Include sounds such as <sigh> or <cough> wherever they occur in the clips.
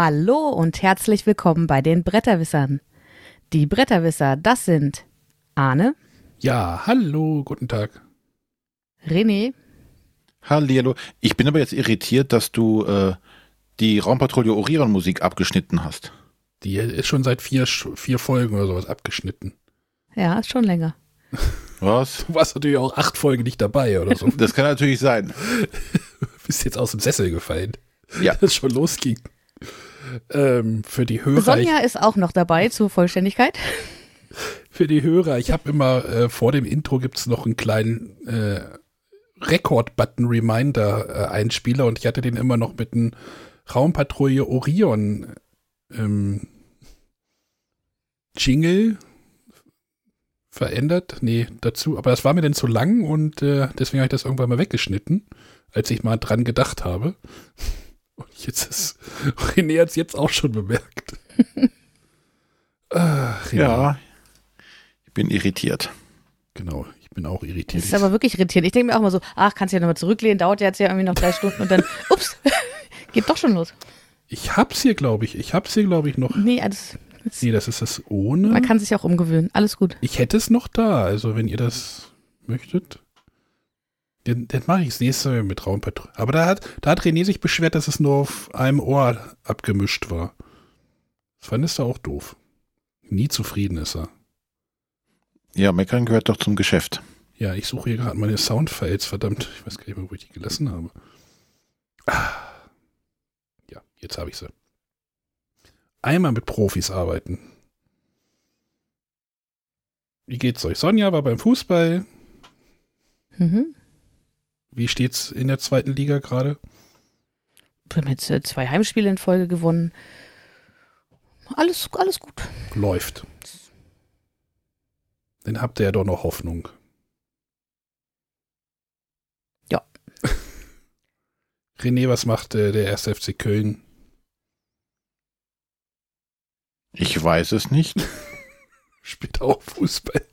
Hallo und herzlich willkommen bei den Bretterwissern. Die Bretterwisser, das sind Arne, Ja, hallo, guten Tag. René, Hallihallo. Ich bin aber jetzt irritiert, dass du äh, die Raumpatrouille Orion Musik abgeschnitten hast. Die ist schon seit vier, vier Folgen oder sowas abgeschnitten. ja, ist schon länger. <laughs> Was? Du warst natürlich auch acht Folgen nicht dabei oder so. <laughs> Das kann natürlich sein. <laughs> Bist jetzt aus dem Sessel gefallen. Ja. Als es schon losging. Ähm, für die Hörer, Sonja ist auch noch dabei zur Vollständigkeit. <laughs> für die Hörer, ich habe immer äh, vor dem Intro gibt's noch einen kleinen äh, Rekord-Button-Reminder-Einspieler und ich hatte den immer noch mit einem Raumpatrouille Orion ähm, Jingle verändert. Nee, dazu, aber das war mir dann zu lang und äh, deswegen habe ich das irgendwann mal weggeschnitten, als ich mal dran gedacht habe. Und jetzt ist René hat es jetzt auch schon bemerkt. <laughs> Ach, René. Ja. Ich bin irritiert. Genau, ich bin auch Das irritiert. ist aber wirklich irritierend. Ich denke mir auch mal so, ach, kannst du ja nochmal zurücklehnen, dauert ja jetzt ja irgendwie noch drei Stunden und dann, <laughs> ups, <laughs> geht doch schon los. Ich hab's hier, glaube ich. Ich hab's hier, glaube ich, noch. Nee, alles, das, Nee, das ist das ohne. man kann sich auch umgewöhnen. Alles gut. Ich hätte es noch da, also wenn ihr das möchtet. Dann, dann mache ich es nächste Mal mit Raumpatrouille. Aber da hat, da hat René sich beschwert, dass es nur auf einem Ohr abgemischt war. Das fandest du auch doof. Nie zufrieden ist er. Ja, meckern gehört doch zum Geschäft. Ja, ich suche hier gerade meine Soundfiles, verdammt. Ich weiß gar nicht mehr, wo ich die gelassen habe. Ah. Ja, jetzt habe ich sie. Einmal mit Profis arbeiten. Wie geht's euch? Sonja war beim Fußball. Mhm. Wie steht's in der zweiten Liga gerade? Wir haben jetzt äh, zwei Heimspiele in Folge gewonnen. Alles, alles gut. Läuft. Dann habt ihr ja doch noch Hoffnung. Ja. <laughs> René, was macht äh, der 1. FC Köln? Ich weiß es nicht. <laughs> Spielt auch Fußball.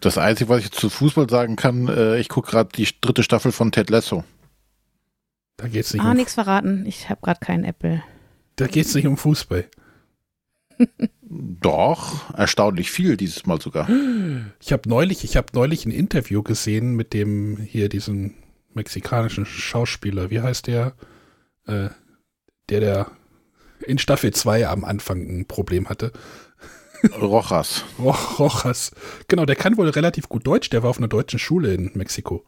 Das Einzige, was ich zu Fußball sagen kann, äh, ich gucke gerade die dritte Staffel von Ted Lasso. Da geht's nicht Ah, um nichts verraten. Ich habe gerade keinen Apple. Da geht's nicht um Fußball. <laughs> Doch, erstaunlich viel dieses Mal sogar. Ich habe neulich, ich habe neulich ein Interview gesehen mit dem hier diesen mexikanischen Schauspieler. Wie heißt der? Äh, der der in Staffel 2 am Anfang ein Problem hatte. Rojas. Ro- Rojas. Genau, der kann wohl relativ gut Deutsch. Der war auf einer deutschen Schule in Mexiko.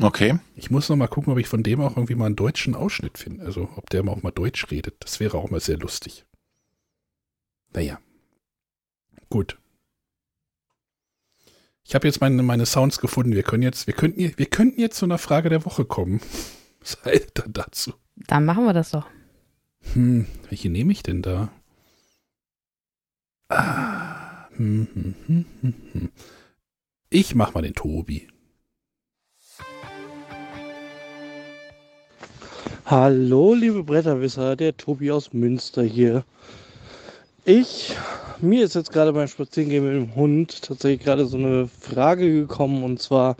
Okay. Ich muss noch mal gucken, ob ich von dem auch irgendwie mal einen deutschen Ausschnitt finde. Also, ob der auch mal Deutsch redet. Das wäre auch mal sehr lustig. Naja. Gut. Ich habe jetzt meine, meine Sounds gefunden. Wir können jetzt, wir könnten, wir könnten jetzt zu einer Frage der Woche kommen. <laughs> Was haltet dann dazu? Dann machen wir das doch. Hm, welche nehme ich denn da? Ah. Ich mach mal den Tobi. Hallo, liebe Bretterwisser, der Tobi aus Münster hier. Ich, mir ist jetzt gerade beim Spazierengehen mit dem Hund tatsächlich gerade so eine Frage gekommen und zwar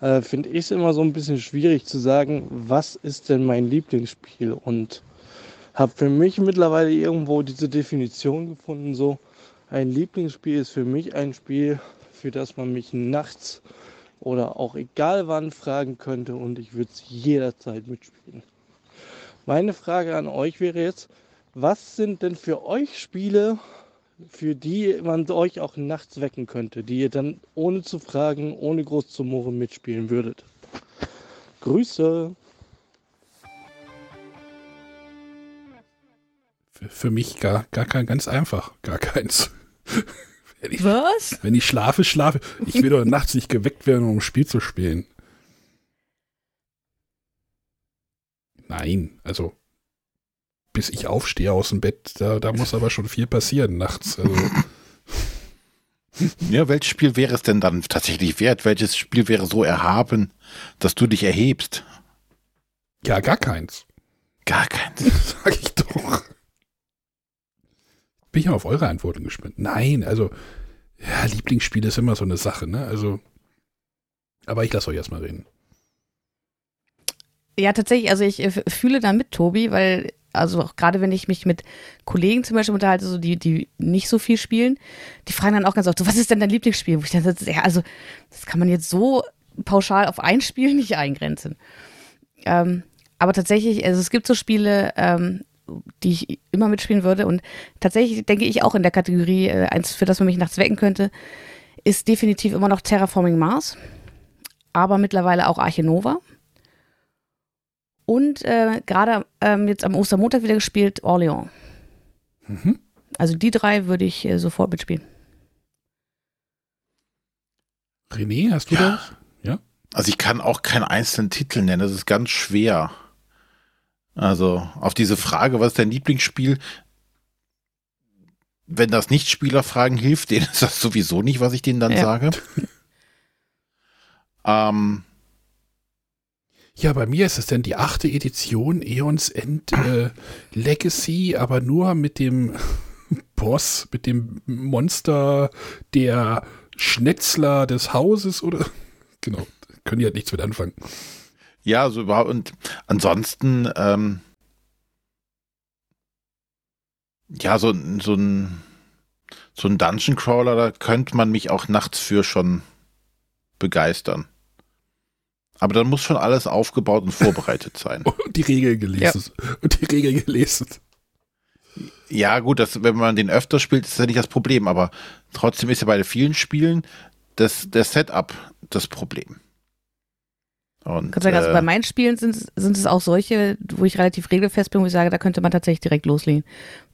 äh, finde ich es immer so ein bisschen schwierig zu sagen, was ist denn mein Lieblingsspiel und habe für mich mittlerweile irgendwo diese Definition gefunden, so ein Lieblingsspiel ist für mich ein Spiel, für das man mich nachts oder auch egal wann fragen könnte und ich würde es jederzeit mitspielen. Meine Frage an euch wäre jetzt, was sind denn für euch Spiele, für die man euch auch nachts wecken könnte, die ihr dann ohne zu fragen, ohne groß zu murren mitspielen würdet? Grüße! Für, mich gar, gar kein, ganz einfach. Gar keins. <laughs> wenn, ich, Was? wenn ich schlafe, schlafe. Ich will doch nachts nicht geweckt werden, um ein Spiel zu spielen. Nein, also bis ich aufstehe aus dem Bett, da, da muss aber schon viel passieren nachts. Also, <laughs> Ja, welches Spiel wäre es denn dann tatsächlich wert? Welches Spiel wäre so erhaben, dass du dich erhebst? ja, gar keins. Gar keins. <laughs> Sag ich doch. Bin ich mal auf eure Antworten gespannt. Nein, also, ja, Lieblingsspiel ist immer so eine Sache, ne? Also, aber ich lasse euch erstmal reden. Ja, tatsächlich, also ich äh, fühle da mit Tobi, weil also auch gerade wenn ich mich mit Kollegen zum Beispiel unterhalte, so die, die nicht so viel spielen, die fragen dann auch ganz oft, so, was ist denn dein Lieblingsspiel? Wo ich dann sage, ja, also das kann man jetzt so pauschal auf ein Spiel <laughs> nicht eingrenzen. Ähm, aber tatsächlich, also es gibt so Spiele, ähm, die ich immer mitspielen würde. Und tatsächlich denke ich auch in der Kategorie, äh, eins, für das man mich nachts wecken könnte, ist definitiv immer noch Terraforming Mars, aber mittlerweile auch Arche Nova. Und äh, gerade ähm, jetzt am Ostermontag wieder gespielt Orléans. Mhm. Also die drei würde ich äh, sofort mitspielen. René, hast du Ja. das? Ja. Also ich kann auch keinen einzelnen Titel nennen, das ist ganz schwer. Also auf diese Frage, was ist dein Lieblingsspiel? Wenn das Nicht-Spieler fragen, hilft denen ist das sowieso nicht, was ich denen dann Ja. sage. <laughs> ähm, Ja, bei mir ist es denn die achte Edition Eons End äh, <laughs> Legacy, aber nur mit dem <laughs> Boss, mit dem Monster der Schnetzler des Hauses oder genau, können die halt nichts mit anfangen. Ja, so überhaupt. Und ansonsten, ähm, ja, so, so ein so ein Dungeon Crawler, da könnte man mich auch nachts für schon begeistern. Aber dann muss schon alles aufgebaut und vorbereitet <laughs> sein. Und die Regeln gelesen. Und die Regeln gelesen. Ja, gut, das, wenn man den öfter spielt, ist ja nicht das Problem, aber trotzdem ist ja bei vielen Spielen das, das Setup das Problem. Und, Kann sagen, also äh, bei meinen Spielen sind, es- sind es auch solche, wo ich relativ regelfest bin, wo ich sage, da könnte man tatsächlich direkt loslegen.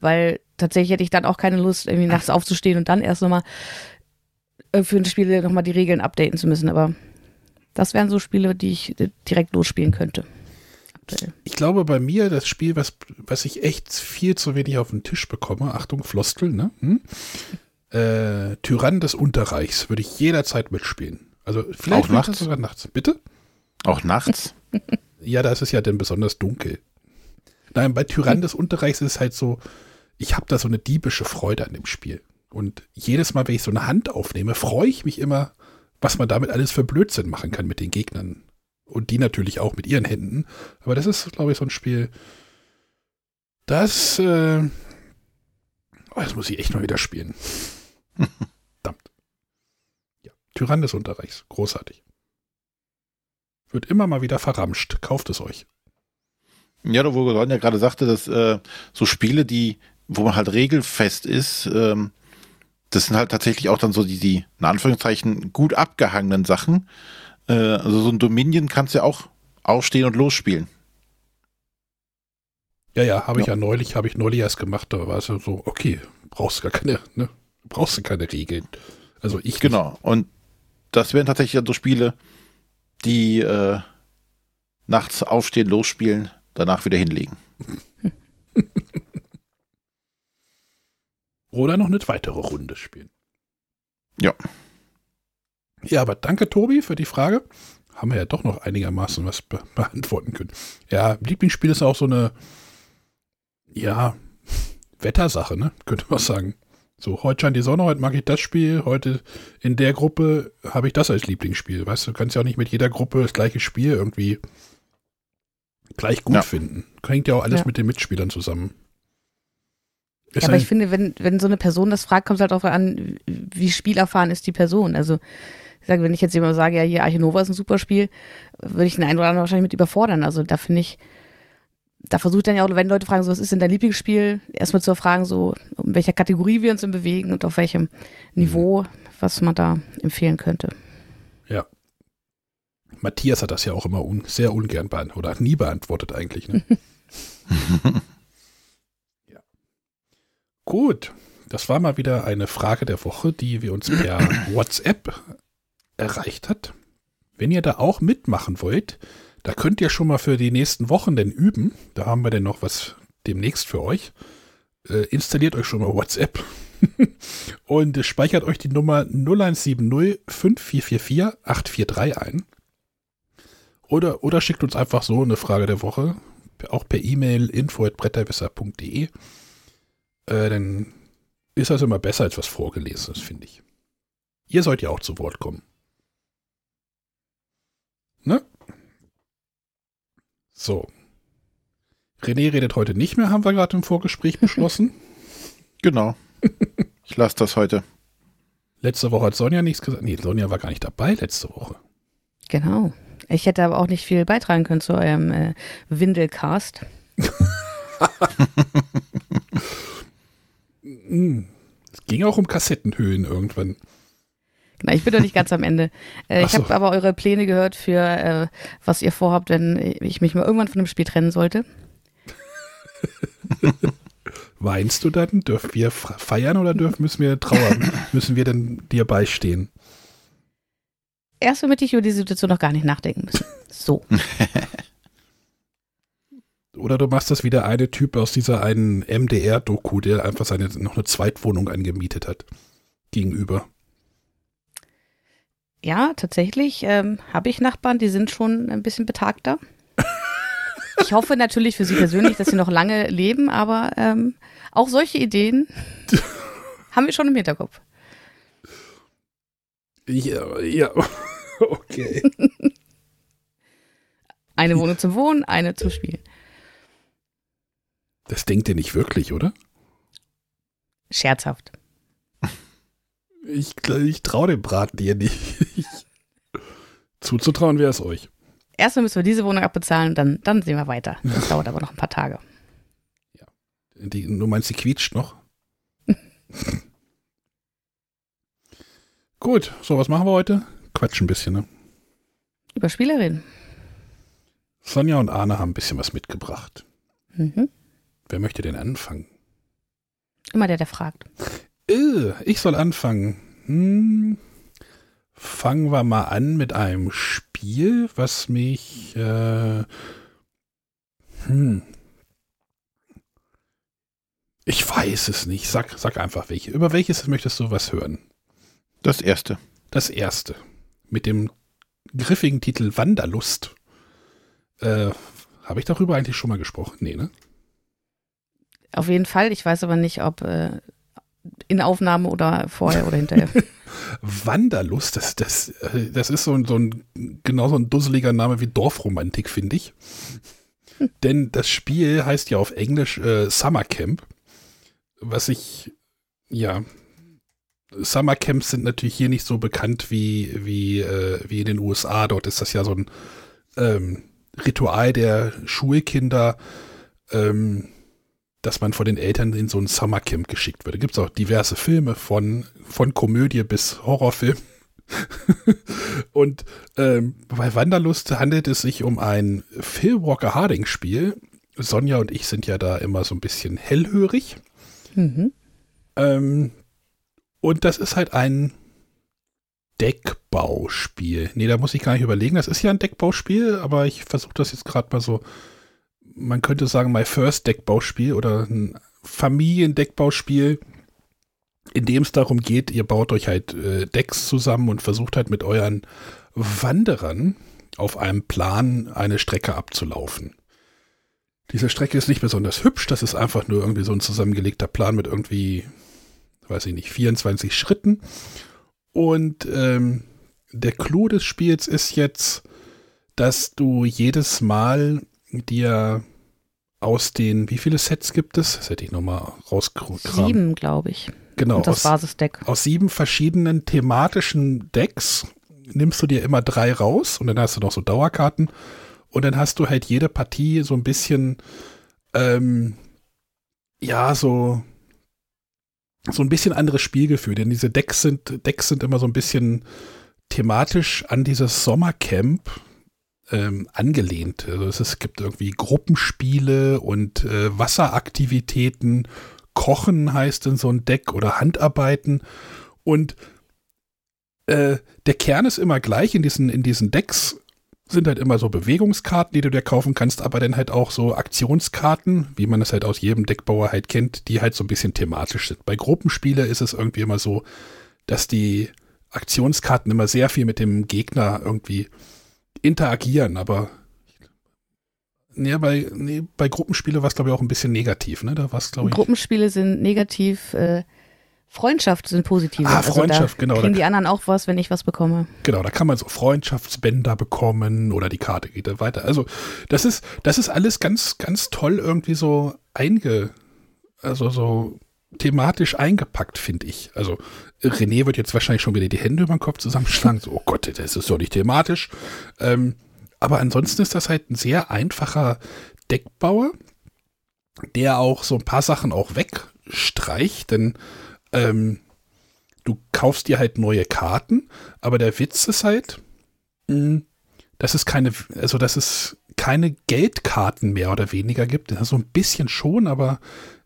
Weil tatsächlich hätte ich dann auch keine Lust, irgendwie nachts aufzustehen und dann erst nochmal äh, für ein Spiel nochmal die Regeln updaten zu müssen. Aber das wären so Spiele, die ich äh, direkt losspielen könnte. Aktuell. Ich glaube, bei mir das Spiel, was, was ich echt viel zu wenig auf den Tisch bekomme, Achtung, Floskel, ne? Hm? Äh, Tyrann des Unterreichs würde ich jederzeit mitspielen. Also vielleicht Auch nachts? sogar nachts. Bitte? Auch nachts. Ja, da ist es ja dann besonders dunkel. Nein, bei Tyrann des Unterreichs ist es halt so, ich habe da so eine diebische Freude an dem Spiel. Und jedes Mal, wenn ich so eine Hand aufnehme, freue ich mich immer, was man damit alles für Blödsinn machen kann mit den Gegnern. Und die natürlich auch mit ihren Händen. Aber das ist, glaube ich, so ein Spiel, das, äh, oh, das muss ich echt mal wieder spielen. <laughs> Verdammt. Ja, Tyrann des Unterreichs, großartig. Wird immer mal wieder verramscht. Kauft es euch. Ja, wo Ron ja gerade sagte, dass äh, so Spiele, die, wo man halt regelfest ist, ähm, das sind halt tatsächlich auch dann so die, die in Anführungszeichen gut abgehangenen Sachen. Äh, also so ein Dominion kannst du ja auch aufstehen und losspielen. Ja, ja, habe ich Ja. ja neulich, habe ich neulich erst gemacht, da war es ja so, okay, brauchst gar keine, ne, brauchst du keine Regeln. Also ich Genau. Und das wären tatsächlich dann so Spiele, die äh, nachts aufstehen, losspielen, danach wieder hinlegen. <laughs> Oder noch eine weitere Runde spielen. Ja. Ja, aber danke, Tobi, für die Frage. Haben wir ja doch noch einigermaßen was be <laughs> beantworten können. Ja, Lieblingsspiel ist auch so eine, ja, <laughs> Wettersache, ne? Könnte man sagen. So, heute scheint die Sonne, heute mag ich das Spiel, heute in der Gruppe habe ich das als Lieblingsspiel. Weißt du, du kannst ja auch nicht mit jeder Gruppe das gleiche Spiel irgendwie gleich gut Ja. finden. Hängt ja auch alles Ja. mit den Mitspielern zusammen. Ist Ja, aber ich finde, wenn, wenn so eine Person das fragt, kommt es halt darauf an, wie spielerfahren ist die Person. Also, ich sage, wenn ich jetzt jemand sage, ja, hier Arche Nova ist ein super Spiel, würde ich den einen oder anderen wahrscheinlich mit überfordern. Also, da finde ich, da versucht dann ja auch, wenn Leute fragen, so, was ist denn dein Lieblingsspiel, erstmal zu fragen, so, in welcher Kategorie wir uns bewegen und auf welchem Niveau, was man da empfehlen könnte. Matthias hat das ja auch immer un sehr ungern beantwortet oder nie beantwortet eigentlich. Ne? <laughs> ja. Gut, das war mal wieder eine Frage der Woche, die wir uns per <coughs> WhatsApp erreicht hat. Wenn ihr da auch mitmachen wollt, da könnt ihr schon mal für die nächsten Wochen denn üben. Da haben wir denn noch was demnächst für euch. Äh, installiert euch schon mal WhatsApp <laughs> und äh, speichert euch die Nummer 0170 5444 843 ein. Oder, oder schickt uns einfach so eine Frage der Woche, auch per E-Mail info.bretterwisser.de. Äh, dann ist das immer besser als was Vorgelesenes, finde ich. Ihr sollt ja auch zu Wort kommen. Ne? So. René redet heute nicht mehr, haben wir gerade im Vorgespräch beschlossen. <laughs> Genau. Ich lasse das heute. Letzte Woche hat Sonja nichts gesagt. Nee, Sonja war gar nicht dabei letzte Woche. Genau. Ich hätte aber auch nicht viel beitragen können zu eurem äh, Windelcast. Hm. <laughs> Es ging auch um Kassettenhöhen irgendwann. Genau, ich bin noch nicht ganz am Ende. Äh, ich habe so. aber eure Pläne gehört für, äh, was ihr vorhabt, wenn ich mich mal irgendwann von dem Spiel trennen sollte. <laughs> Weinst du dann? Dürfen wir feiern oder dürfen, müssen wir trauern? <laughs> müssen wir denn dir beistehen? Erst damit ich über die Situation noch gar nicht nachdenken müssen. So. <laughs> Oder du machst das wie der eine Typ aus dieser einen MDR-Doku, der einfach seine noch eine Zweitwohnung angemietet hat. Gegenüber. Ja, tatsächlich ähm, habe ich Nachbarn, die sind schon ein bisschen betagter. Ich hoffe natürlich für sie persönlich, dass sie noch lange leben, aber ähm, auch solche Ideen <laughs> haben wir schon im Hinterkopf. Ja, ja. <laughs> Okay. Eine Wohnung zum Wohnen, eine zum Spielen. Das denkt ihr nicht wirklich, oder? Scherzhaft. Ich, ich traue dem Braten dir nicht. <laughs> Zuzutrauen wäre es euch. Erstmal müssen wir diese Wohnung abbezahlen, dann, dann sehen wir weiter. Das dauert aber noch ein paar Tage. Die, du meinst, die quietscht noch? <laughs> Gut, so, was machen wir heute? Quatsch ein bisschen, ne? Über Spiele reden. Sonja und Arne haben ein bisschen was mitgebracht. Mhm. Wer möchte denn anfangen? Immer der, der fragt. Äh, ich soll anfangen. Hm, fangen wir mal an mit einem Spiel, was mich. Äh, hm. Ich weiß es nicht. Sag, sag einfach welche. Über welches möchtest du was hören? Das erste. Das erste. Mit dem griffigen Titel Wanderlust. Äh, Habe ich darüber eigentlich schon mal gesprochen? Nee, ne? Auf jeden Fall. Ich weiß aber nicht, ob äh, in Aufnahme oder vorher oder hinterher. <laughs> Wanderlust, das, das, das ist so, ein- so ein, genau so ein dusseliger Name wie Dorfromantik, finde ich. <laughs> Denn das Spiel heißt ja auf Englisch äh, Summer Camp, was ich, ja, Summer Camps sind natürlich hier nicht so bekannt wie, wie, äh, wie in den USA. Dort ist das ja so ein ähm, Ritual der Schulkinder, ähm, dass man von den Eltern in so ein Summercamp geschickt wird. Da gibt es auch diverse Filme von, von Komödie bis Horrorfilm. <laughs> Und ähm, bei Wanderlust handelt es sich um ein Phil Walker Harding Spiel. Sonja und ich sind ja da immer so ein bisschen hellhörig. mhm. Ähm, und das ist halt ein Deckbauspiel. Nee, da muss ich gar nicht überlegen. Das ist ja ein Deckbauspiel, aber ich versuche das jetzt gerade mal so. Man könnte sagen, my first Deckbauspiel oder ein Familiendeckbauspiel, in dem es darum geht, ihr baut euch halt äh, Decks zusammen und versucht halt mit euren Wanderern auf einem Plan eine Strecke abzulaufen. Diese Strecke ist nicht besonders hübsch, das ist einfach nur irgendwie so ein zusammengelegter Plan mit irgendwie, weiß ich nicht, 24 Schritten. Und ähm, der Clou des Spiels ist jetzt, dass du jedes Mal dir aus den, wie viele Sets gibt es? Das hätte ich nochmal rausgekramt. Sieben, glaube ich. Genau, Und das aus, Basisdeck. aus sieben verschiedenen thematischen Decks nimmst du dir immer drei raus und dann hast du noch so Dauerkarten und dann hast du halt jede Partie so ein bisschen, ähm, ja, so, so ein bisschen anderes Spielgefühl, denn diese Decks sind, Decks sind immer so ein bisschen thematisch an dieses Sommercamp ähm, angelehnt. Also es, es gibt irgendwie Gruppenspiele und äh, Wasseraktivitäten, Kochen heißt in so ein Deck oder Handarbeiten und äh, der Kern ist immer gleich in diesen, in diesen Decks sind halt immer so Bewegungskarten, die du dir kaufen kannst, aber dann halt auch so Aktionskarten, wie man es halt aus jedem Deckbauer halt kennt, die halt so ein bisschen thematisch sind. Bei Gruppenspiele ist es irgendwie immer so, dass die Aktionskarten immer sehr viel mit dem Gegner irgendwie interagieren, aber nee, bei, nee, bei Gruppenspiele war es glaube ich auch ein bisschen negativ, ne? Da glaube ich. Gruppenspiele sind negativ äh, Freundschaft sind positive. Ah, Freundschaft, also da genau. Kriegen Da- die anderen auch was, wenn ich was bekomme. Genau, da kann man so Freundschaftsbänder bekommen oder die Karte geht dann weiter. Also das ist, das ist alles ganz, ganz toll irgendwie so einge, also so thematisch eingepackt, finde ich. Also René wird jetzt wahrscheinlich schon wieder die Hände über den Kopf zusammenschlagen. So, oh Gott, das ist doch nicht thematisch. Ähm, aber ansonsten ist das halt ein sehr einfacher Deckbauer, der auch so ein paar Sachen auch wegstreicht, denn ähm, du kaufst dir halt neue Karten, aber der Witz ist halt, mh, dass es keine, also dass es keine Geldkarten mehr oder weniger gibt. So ein bisschen schon, aber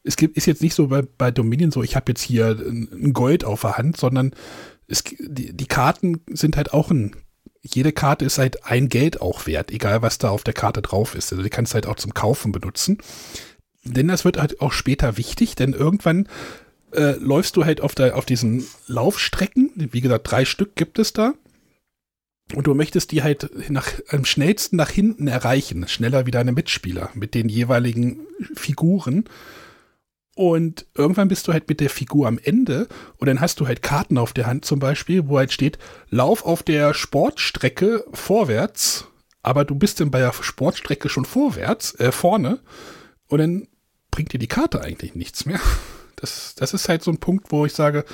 es gibt, ist jetzt nicht so bei, bei Dominion so, ich habe jetzt hier ein Gold auf der Hand, sondern es, die, die Karten sind halt auch ein, jede Karte ist halt ein Geld auch wert, egal was da auf der Karte drauf ist. Also die kannst du halt auch zum Kaufen benutzen. Denn das wird halt auch später wichtig, denn irgendwann äh, läufst du halt auf, der, auf diesen Laufstrecken, wie gesagt, drei Stück gibt es da. Und du möchtest die halt nach, am schnellsten nach hinten erreichen, schneller wie deine Mitspieler mit den jeweiligen Figuren. Und irgendwann bist du halt mit der Figur am Ende und dann hast du halt Karten auf der Hand zum Beispiel, wo halt steht, lauf auf der Sportstrecke vorwärts, aber du bist dann bei der Sportstrecke schon vorwärts, äh, vorne und dann bringt dir die Karte eigentlich nichts mehr. <laughs> Das, das ist halt so ein Punkt, wo ich sage,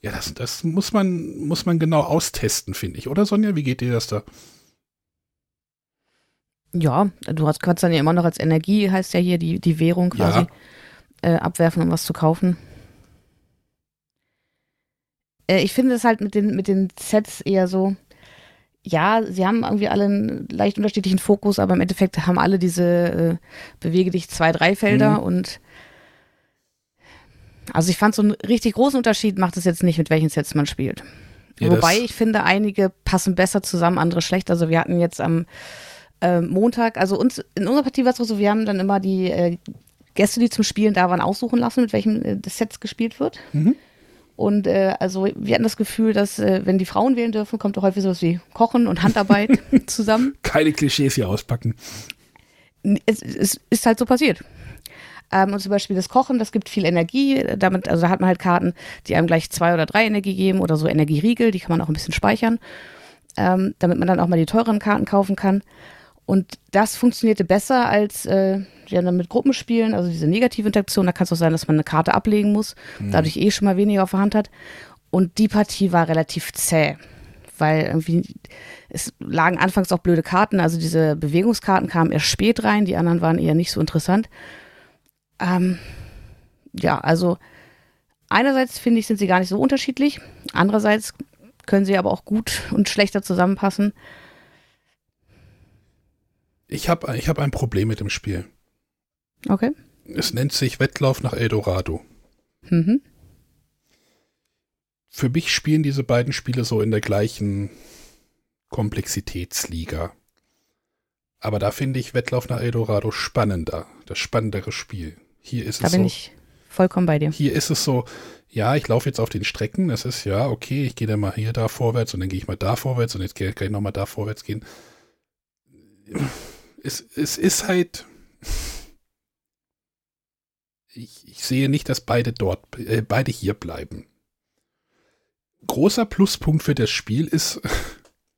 ja, das, das muss man, muss man genau austesten, finde ich. Oder Sonja, wie geht dir das da? Ja, du hast, kannst dann ja immer noch als Energie, heißt ja hier die, die Währung quasi, äh, abwerfen, um was zu kaufen. Äh, ich finde es halt mit den, mit den Sets eher so, ja, sie haben irgendwie alle einen leicht unterschiedlichen Fokus, aber im Endeffekt haben alle diese äh, Bewege dich zwei, drei Felder Mhm. und also ich fand so einen richtig großen Unterschied macht es jetzt nicht, mit welchen Sets man spielt. Ja, Wobei ich finde, einige passen besser zusammen, andere schlecht. Also wir hatten jetzt am äh, Montag, also uns in unserer Partie war es so, wir haben dann immer die äh, Gäste, die zum Spielen da waren, aussuchen lassen, mit welchem äh, Sets gespielt wird. Mhm. Und äh, also wir hatten das Gefühl, dass äh, wenn die Frauen wählen dürfen, kommt doch häufig sowas wie Kochen und Handarbeit <laughs> zusammen. Keine Klischees hier auspacken. Es, es ist halt so passiert. Ähm, und zum Beispiel das Kochen, das gibt viel Energie. Damit, also da hat man halt Karten, die einem gleich zwei oder drei Energie geben oder so Energieriegel, die kann man auch ein bisschen speichern, ähm, damit man dann auch mal die teuren Karten kaufen kann. Und das funktionierte besser als äh, ja, dann mit Gruppenspielen, also diese negative Interaktion. Da kann es auch sein, dass man eine Karte ablegen muss, dadurch eh schon mal weniger auf der Hand hat. Und die Partie war relativ zäh, weil irgendwie es lagen anfangs auch blöde Karten, also diese Bewegungskarten kamen erst spät rein, die anderen waren eher nicht so interessant. Ähm, ja, also einerseits finde ich, sind sie gar nicht so unterschiedlich, andererseits können sie aber auch gut und schlechter zusammenpassen. Ich habe ich hab ein Problem mit dem Spiel. Okay. Es nennt sich Wettlauf nach Eldorado. Mhm. Für mich spielen diese beiden Spiele so in der gleichen Komplexitätsliga. Aber da finde ich Wettlauf nach Eldorado spannender, das spannendere Spiel. Hier ist Da es bin so, ich vollkommen bei dir. hier ist es so, ja, ich laufe jetzt auf den Strecken, das ist ja, okay, ich gehe dann mal hier da vorwärts und dann gehe ich mal da vorwärts und jetzt kann ich nochmal da vorwärts gehen. Es, es ist halt, ich, ich sehe nicht, dass beide dort, äh, beide hier bleiben. Großer Pluspunkt für das Spiel ist,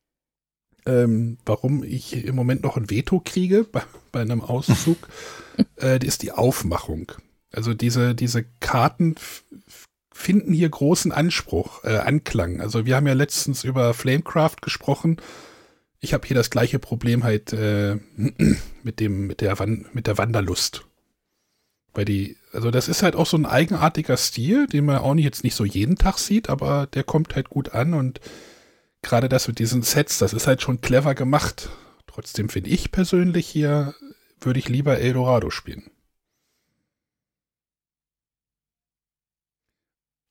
<laughs> ähm, warum ich im Moment noch ein Veto kriege <laughs> bei, bei einem Auszug, <laughs> äh, ist die Aufmachung. Also diese, diese Karten finden hier großen Anspruch, äh, Anklang. Also wir haben ja letztens über Flamecraft gesprochen. Ich habe hier das gleiche Problem halt äh, <clears throat> mit dem, mit der, Wan mit der Wanderlust. Weil die, also das ist halt auch so ein eigenartiger Stil, den man auch nicht jetzt nicht so jeden Tag sieht, aber der kommt halt gut an und gerade das mit diesen Sets, das ist halt schon clever gemacht. Trotzdem finde ich persönlich hier, würde ich lieber Eldorado spielen.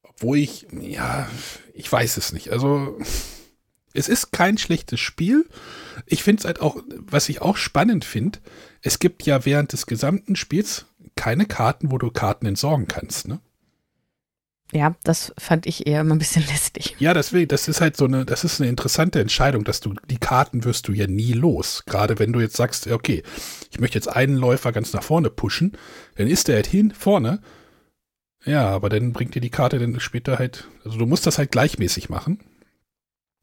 Obwohl ich, ja, ich weiß es nicht. Also, es ist kein schlechtes Spiel. Ich finde es halt auch, was ich auch spannend finde, es gibt ja während des gesamten Spiels keine Karten, wo du Karten entsorgen kannst, ne? Ja, das fand ich eher immer ein bisschen <laughs> lästig. Ja, deswegen, das ist halt so eine, das ist eine interessante Entscheidung, dass du, die Karten wirst du ja nie los. Gerade wenn du jetzt sagst, okay, ich möchte jetzt einen Läufer ganz nach vorne pushen, dann ist der halt hin vorne Ja, aber dann bringt dir die Karte dann später halt, also du musst das halt gleichmäßig machen.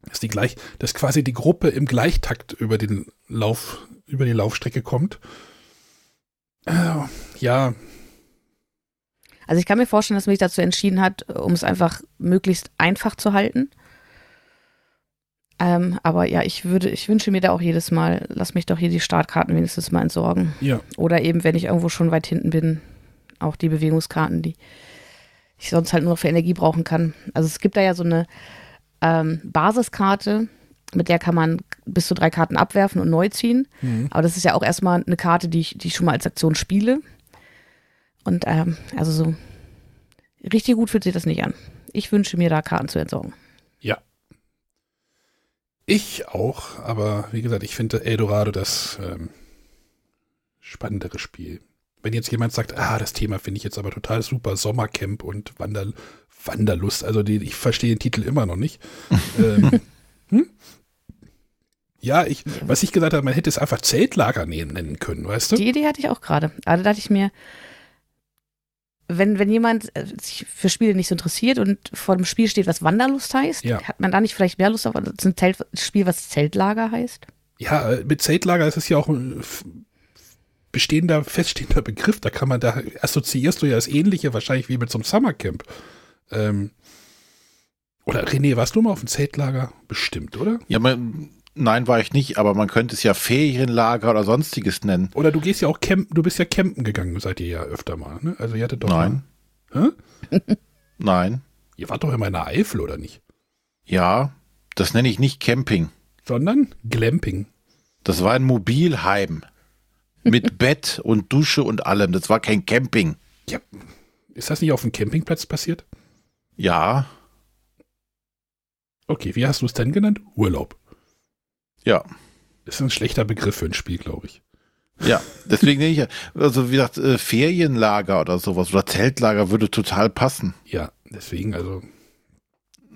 Dass die gleich, dass quasi die Gruppe im Gleichtakt über den Lauf, über die Laufstrecke kommt. Äh, ja, Also ich kann mir vorstellen, dass man sich dazu entschieden hat, um es einfach möglichst einfach zu halten. Ähm, aber ja, ich würde, ich wünsche mir da auch jedes Mal, lass mich doch hier die Startkarten wenigstens mal entsorgen. ja, Oder eben, wenn ich irgendwo schon weit hinten bin, auch die Bewegungskarten, die ich sonst halt nur noch für Energie brauchen kann. Also es gibt da ja so eine ähm, Basiskarte, mit der kann man bis zu drei Karten abwerfen und neu ziehen. Mhm. Aber das ist ja auch erstmal eine Karte, die ich, die ich schon mal als Aktion spiele. Und ähm, also so richtig gut fühlt sich das nicht an. Ich wünsche mir da Karten zu entsorgen. ja. Ich auch, aber wie gesagt, ich finde Eldorado das ähm, spannendere Spiel. Wenn jetzt jemand sagt, ah, das Thema finde ich jetzt aber total super, Sommercamp und Wander, Wanderlust, also die, ich verstehe den Titel immer noch nicht. <laughs> ähm, hm? Ja, ich, was ich gesagt habe, man hätte es einfach Zeltlager nehmen, nennen können, weißt du? Die Idee hatte ich auch gerade. Aber da dachte ich mir, wenn, wenn jemand äh, sich für Spiele nicht so interessiert und vor dem Spiel steht, was Wanderlust heißt, Ja. hat man da nicht vielleicht mehr Lust auf ein Zelt, Spiel, was Zeltlager heißt? Ja, äh, mit Zeltlager ist es ja auch ein bestehender, feststehender Begriff. Da kann man, da assoziierst du ja das Ähnliche wahrscheinlich wie mit so einem Summercamp. Ähm, oder René, warst du mal auf dem Zeltlager? Bestimmt, oder? Ja, man, nein, war ich nicht, aber man könnte es ja Ferienlager oder sonstiges nennen. Oder du gehst ja auch campen, du bist ja campen gegangen, seid ihr ja öfter mal, ne? Also ihr hattet doch Nein. Mal? Nein. Ihr wart doch immer in der Eifel, oder nicht? Ja, das nenne ich nicht Camping. Sondern Glamping. Das war ein Mobilheim. Mit <laughs> Bett und Dusche und allem. Das war kein Camping. Ja. Ist das nicht auf dem Campingplatz passiert? Ja, Okay, wie hast du es denn genannt? Urlaub. ja, Ist ein schlechter Begriff für ein Spiel, glaube ich. ja. Deswegen nenne ich ja, also wie gesagt, äh, Ferienlager oder sowas oder Zeltlager würde total passen. Ja, deswegen, also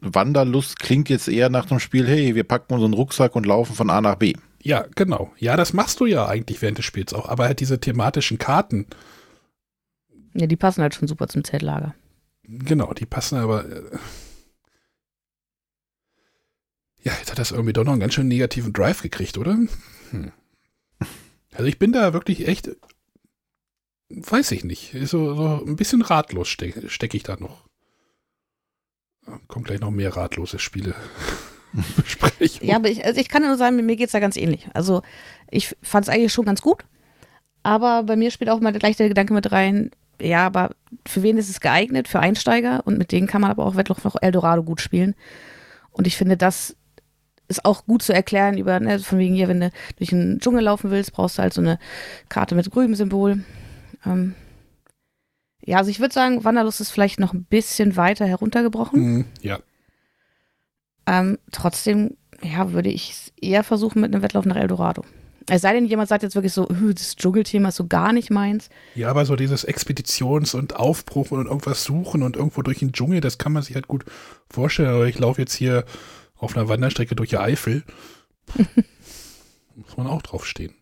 Wanderlust klingt jetzt eher nach einem Spiel, hey, wir packen unseren Rucksack und laufen von A nach B. Ja, genau. Ja, das machst du ja eigentlich während des Spiels auch. Aber halt diese thematischen Karten, Ja, die passen halt schon super zum Zeltlager. Genau, die passen aber. Äh, ja, jetzt hat das irgendwie doch noch einen ganz schön negativen Drive gekriegt, oder? Hm. Also ich bin da wirklich echt, weiß ich nicht, so, so ein bisschen ratlos stecke steck ich da noch. Kommt gleich noch mehr ratlose Spiele. <laughs> Ja, aber ich, also ich kann nur sagen, mir geht's da ganz ähnlich. Also ich fand es eigentlich schon ganz gut, aber bei mir spielt auch mal gleich der Gedanke mit rein, ja, aber für wen ist es geeignet? Für Einsteiger und mit denen kann man aber auch Wettloch noch Eldorado gut spielen. Und ich finde, das ist auch gut zu erklären über, ne, von wegen hier, wenn du durch den Dschungel laufen willst, brauchst du halt so eine Karte mit grünem Symbol. Ähm, ja, also ich würde sagen, Wanderlust ist vielleicht noch ein bisschen weiter heruntergebrochen. Hm, ja, Ähm, trotzdem, ja, würde ich es eher versuchen mit einem Wettlauf nach Eldorado. Es sei denn, jemand sagt jetzt wirklich so, "Hü, das Dschungelthema ist so gar nicht meins. Ja, aber so dieses Expeditions- und Aufbruch und irgendwas suchen und irgendwo durch den Dschungel, das kann man sich halt gut vorstellen. Aber ich laufe jetzt hier auf einer Wanderstrecke durch die Eifel. Muss man auch draufstehen.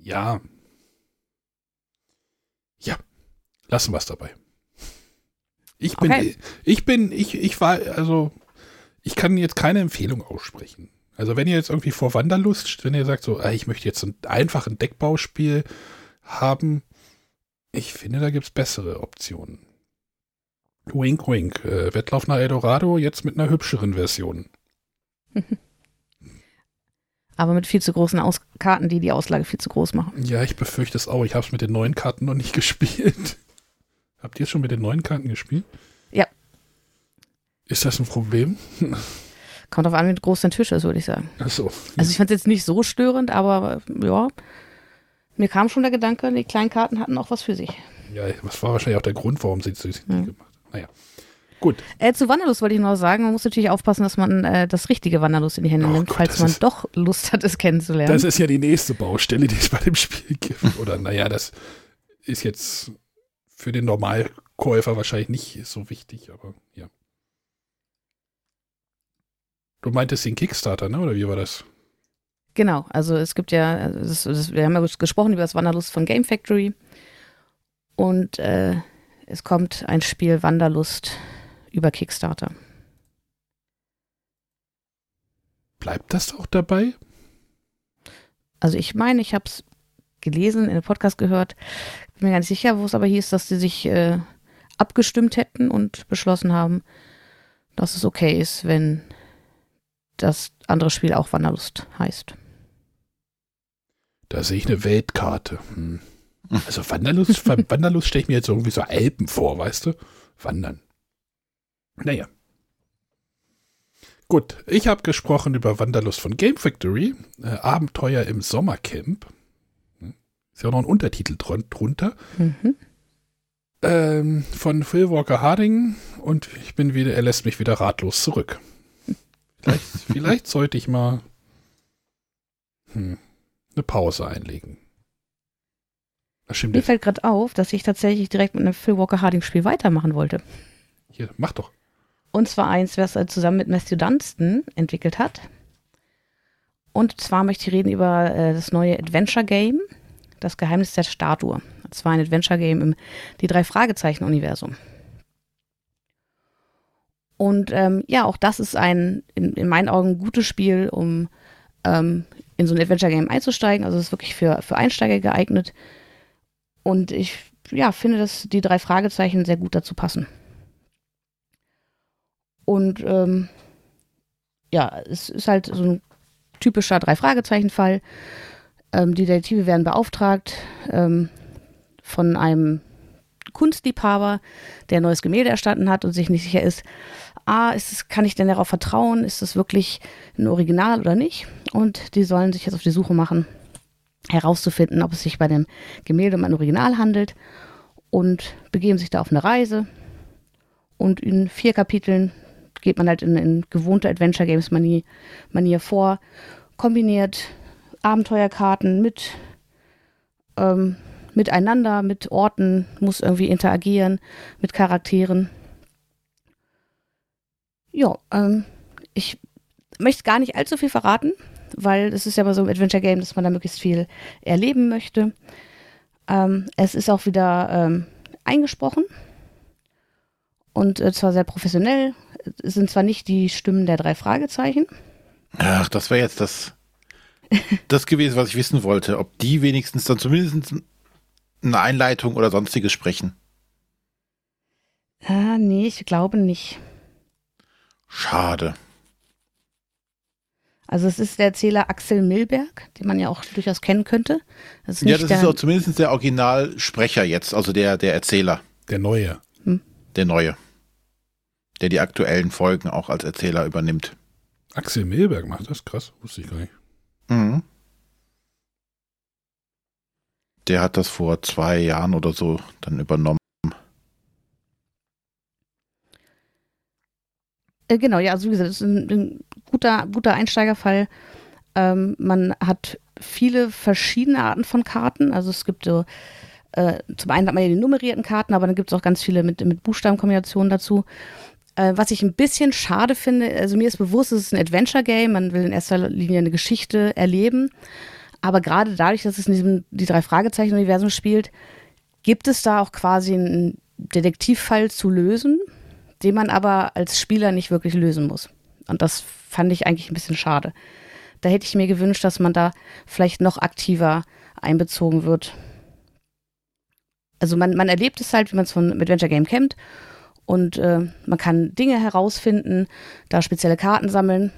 Ja. Ja, lassen wir es dabei. Ich bin, Okay. ich bin, ich, ich war, also, ich kann jetzt keine Empfehlung aussprechen. Also, wenn ihr jetzt irgendwie vor Wanderlust, wenn ihr sagt so, ah, ich möchte jetzt ein einfaches Deckbauspiel haben, ich finde, da gibt es bessere Optionen. Wink, wink. Äh, Wettlauf nach Eldorado jetzt mit einer hübscheren Version. <laughs> Aber mit viel zu großen Aus Karten, die die Auslage viel zu groß machen. Ja, ich befürchte es auch. Ich habe es mit den neuen Karten noch nicht <laughs> gespielt. Habt ihr es schon mit den neuen Karten gespielt? Ja. Ist das ein Problem? Kommt auf an, wie groß dein Tisch ist, würde ich sagen. Achso. Also ich fand es jetzt nicht so störend, aber äh, ja, mir kam schon der Gedanke, die kleinen Karten hatten auch was für sich. Ja, das war wahrscheinlich auch der Grund, warum sie es nicht Hm. gemacht haben. Naja. Gut. Äh, zu Wanderlust wollte ich noch sagen, man muss natürlich aufpassen, dass man äh, das richtige Wanderlust in die Hände Oh nimmt, Gott, falls man ist- doch Lust hat, es kennenzulernen. Das ist ja die nächste Baustelle, die es bei dem Spiel gibt. Oder naja, das ist jetzt für den Normalkäufer wahrscheinlich nicht so wichtig, aber ja. Du meintest den Kickstarter, ne? Oder wie war das? Genau, also es gibt ja, das, das, wir haben ja gesprochen über das Wanderlust von Game Factory und äh, es kommt ein Spiel Wanderlust über Kickstarter. Bleibt das auch dabei? Also ich meine, ich habe es gelesen, in einem Podcast gehört, bin mir gar nicht sicher, wo es aber hieß, dass sie sich äh, abgestimmt hätten und beschlossen haben, dass es okay ist, wenn das andere Spiel auch Wanderlust heißt. Da sehe ich eine Weltkarte. Hm. Also Wanderlust, <laughs> Wanderlust stelle ich mir jetzt irgendwie so Alpen vor, weißt du? Wandern. Naja. Gut, ich habe gesprochen über Wanderlust von Game Factory, äh, Abenteuer im Sommercamp. Hm. Ist ja auch noch ein Untertitel drunter. Mhm. Ähm, von Phil Walker Harding und ich bin wieder, er lässt mich wieder ratlos zurück. Vielleicht, vielleicht sollte ich mal hm, eine Pause einlegen. Mir fällt gerade auf, dass ich tatsächlich direkt mit einem Phil Walker Harding Spiel weitermachen wollte. Hier, mach doch. Und zwar eins, was er zusammen mit Matthew Dunstan entwickelt hat. Und zwar möchte ich reden über äh, das neue Adventure Game, das Geheimnis der Statue. Und zwar ein Adventure Game im Die drei Fragezeichen Universum. Und ähm, ja, auch das ist ein in, in meinen Augen gutes Spiel, um ähm, in so ein Adventure Game einzusteigen. Also es ist wirklich für, für Einsteiger geeignet. Und ich ja, finde, dass die drei Fragezeichen sehr gut dazu passen. Und ähm, ja, es ist halt so ein typischer Drei-Fragezeichen-Fall. Ähm, die Detektive werden beauftragt ähm, von einem Kunstliebhaber, der ein neues Gemälde erstanden hat und sich nicht sicher ist, ah, ist es, kann ich denn darauf vertrauen? Ist es wirklich ein Original oder nicht? Und die sollen sich jetzt auf die Suche machen, herauszufinden, ob es sich bei dem Gemälde um ein Original handelt und begeben sich da auf eine Reise. Und in vier Kapiteln geht man halt in, in gewohnter Adventure Games Manier, Manier vor, kombiniert Abenteuerkarten mit ähm, miteinander, mit Orten, muss irgendwie interagieren, mit Charakteren. Ja, ähm, ich möchte gar nicht allzu viel verraten, weil es ist ja bei so einem Adventure Game, dass man da möglichst viel erleben möchte. Ähm, es ist auch wieder ähm, eingesprochen und äh, zwar sehr professionell. Es sind zwar nicht die Stimmen der drei Fragezeichen. Ach, das wäre jetzt das, das gewesen, was ich wissen wollte. Ob die wenigstens dann zumindest eine Einleitung oder sonstiges sprechen. Ah, nee, ich glaube nicht. Schade. Also es ist der Erzähler Axel Milberg, den man ja auch durchaus kennen könnte. Das ja, das ist auch zumindest der Originalsprecher jetzt, also der, der Erzähler. Der Neue. Hm? Der Neue. Der die aktuellen Folgen auch als Erzähler übernimmt. Axel Milberg macht das? Krass, wusste ich gar nicht. Mhm. Der hat das vor zwei Jahren oder so dann übernommen. Äh, genau, ja, also wie gesagt, das ist ein, ein guter, guter Einsteigerfall. Ähm, man hat viele verschiedene Arten von Karten. Also es gibt so, äh, zum einen hat man ja die nummerierten Karten, aber dann gibt es auch ganz viele mit, mit Buchstabenkombinationen dazu. Äh, was ich ein bisschen schade finde, also mir ist bewusst, es ist ein Adventure-Game, man will in erster Linie eine Geschichte erleben. Aber gerade dadurch, dass es in diesem die drei Fragezeichen-Universum spielt, gibt es da auch quasi einen Detektivfall zu lösen den man aber als Spieler nicht wirklich lösen muss. Und das fand ich eigentlich ein bisschen schade. Da hätte ich mir gewünscht, dass man da vielleicht noch aktiver einbezogen wird. Also man, man erlebt es halt, wie man es von Adventure Game kennt. Und äh, man kann Dinge herausfinden, da spezielle Karten sammeln.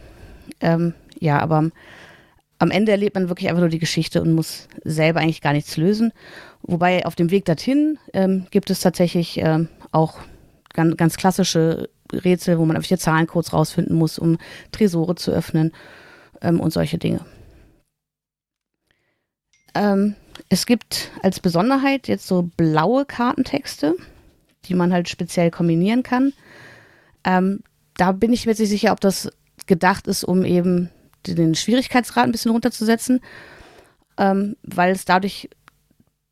Ähm, ja, aber am, Ende erlebt man wirklich einfach nur die Geschichte und muss selber eigentlich gar nichts lösen. Wobei auf dem Weg dorthin ähm, gibt es tatsächlich ähm, auch ganz, ganz klassische Rätsel, wo man irgendwelche Zahlencodes rausfinden muss, um Tresore zu öffnen ähm, und solche Dinge. Ähm, es gibt als Besonderheit jetzt so blaue Kartentexte, die man halt speziell kombinieren kann. Ähm, da bin ich mir nicht sicher, ob das gedacht ist, um eben den Schwierigkeitsgrad ein bisschen runterzusetzen, ähm, weil es dadurch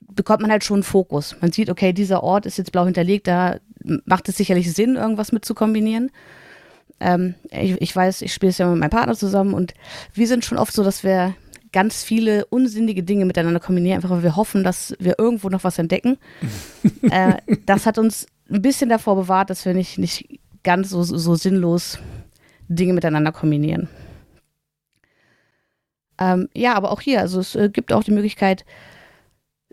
bekommt man halt schon einen Fokus. Man sieht, okay, dieser Ort ist jetzt blau hinterlegt, da macht es sicherlich Sinn, irgendwas mit zu kombinieren. Ähm, ich, ich, weiß, ich spiele es ja mit meinem Partner zusammen und wir sind schon oft so, dass wir ganz viele unsinnige Dinge miteinander kombinieren, einfach weil wir hoffen, dass wir irgendwo noch was entdecken. <laughs> äh, das hat uns ein bisschen davor bewahrt, dass wir nicht, nicht ganz so, so sinnlos Dinge miteinander kombinieren. Ähm, ja, aber auch hier, also es äh, gibt auch die Möglichkeit,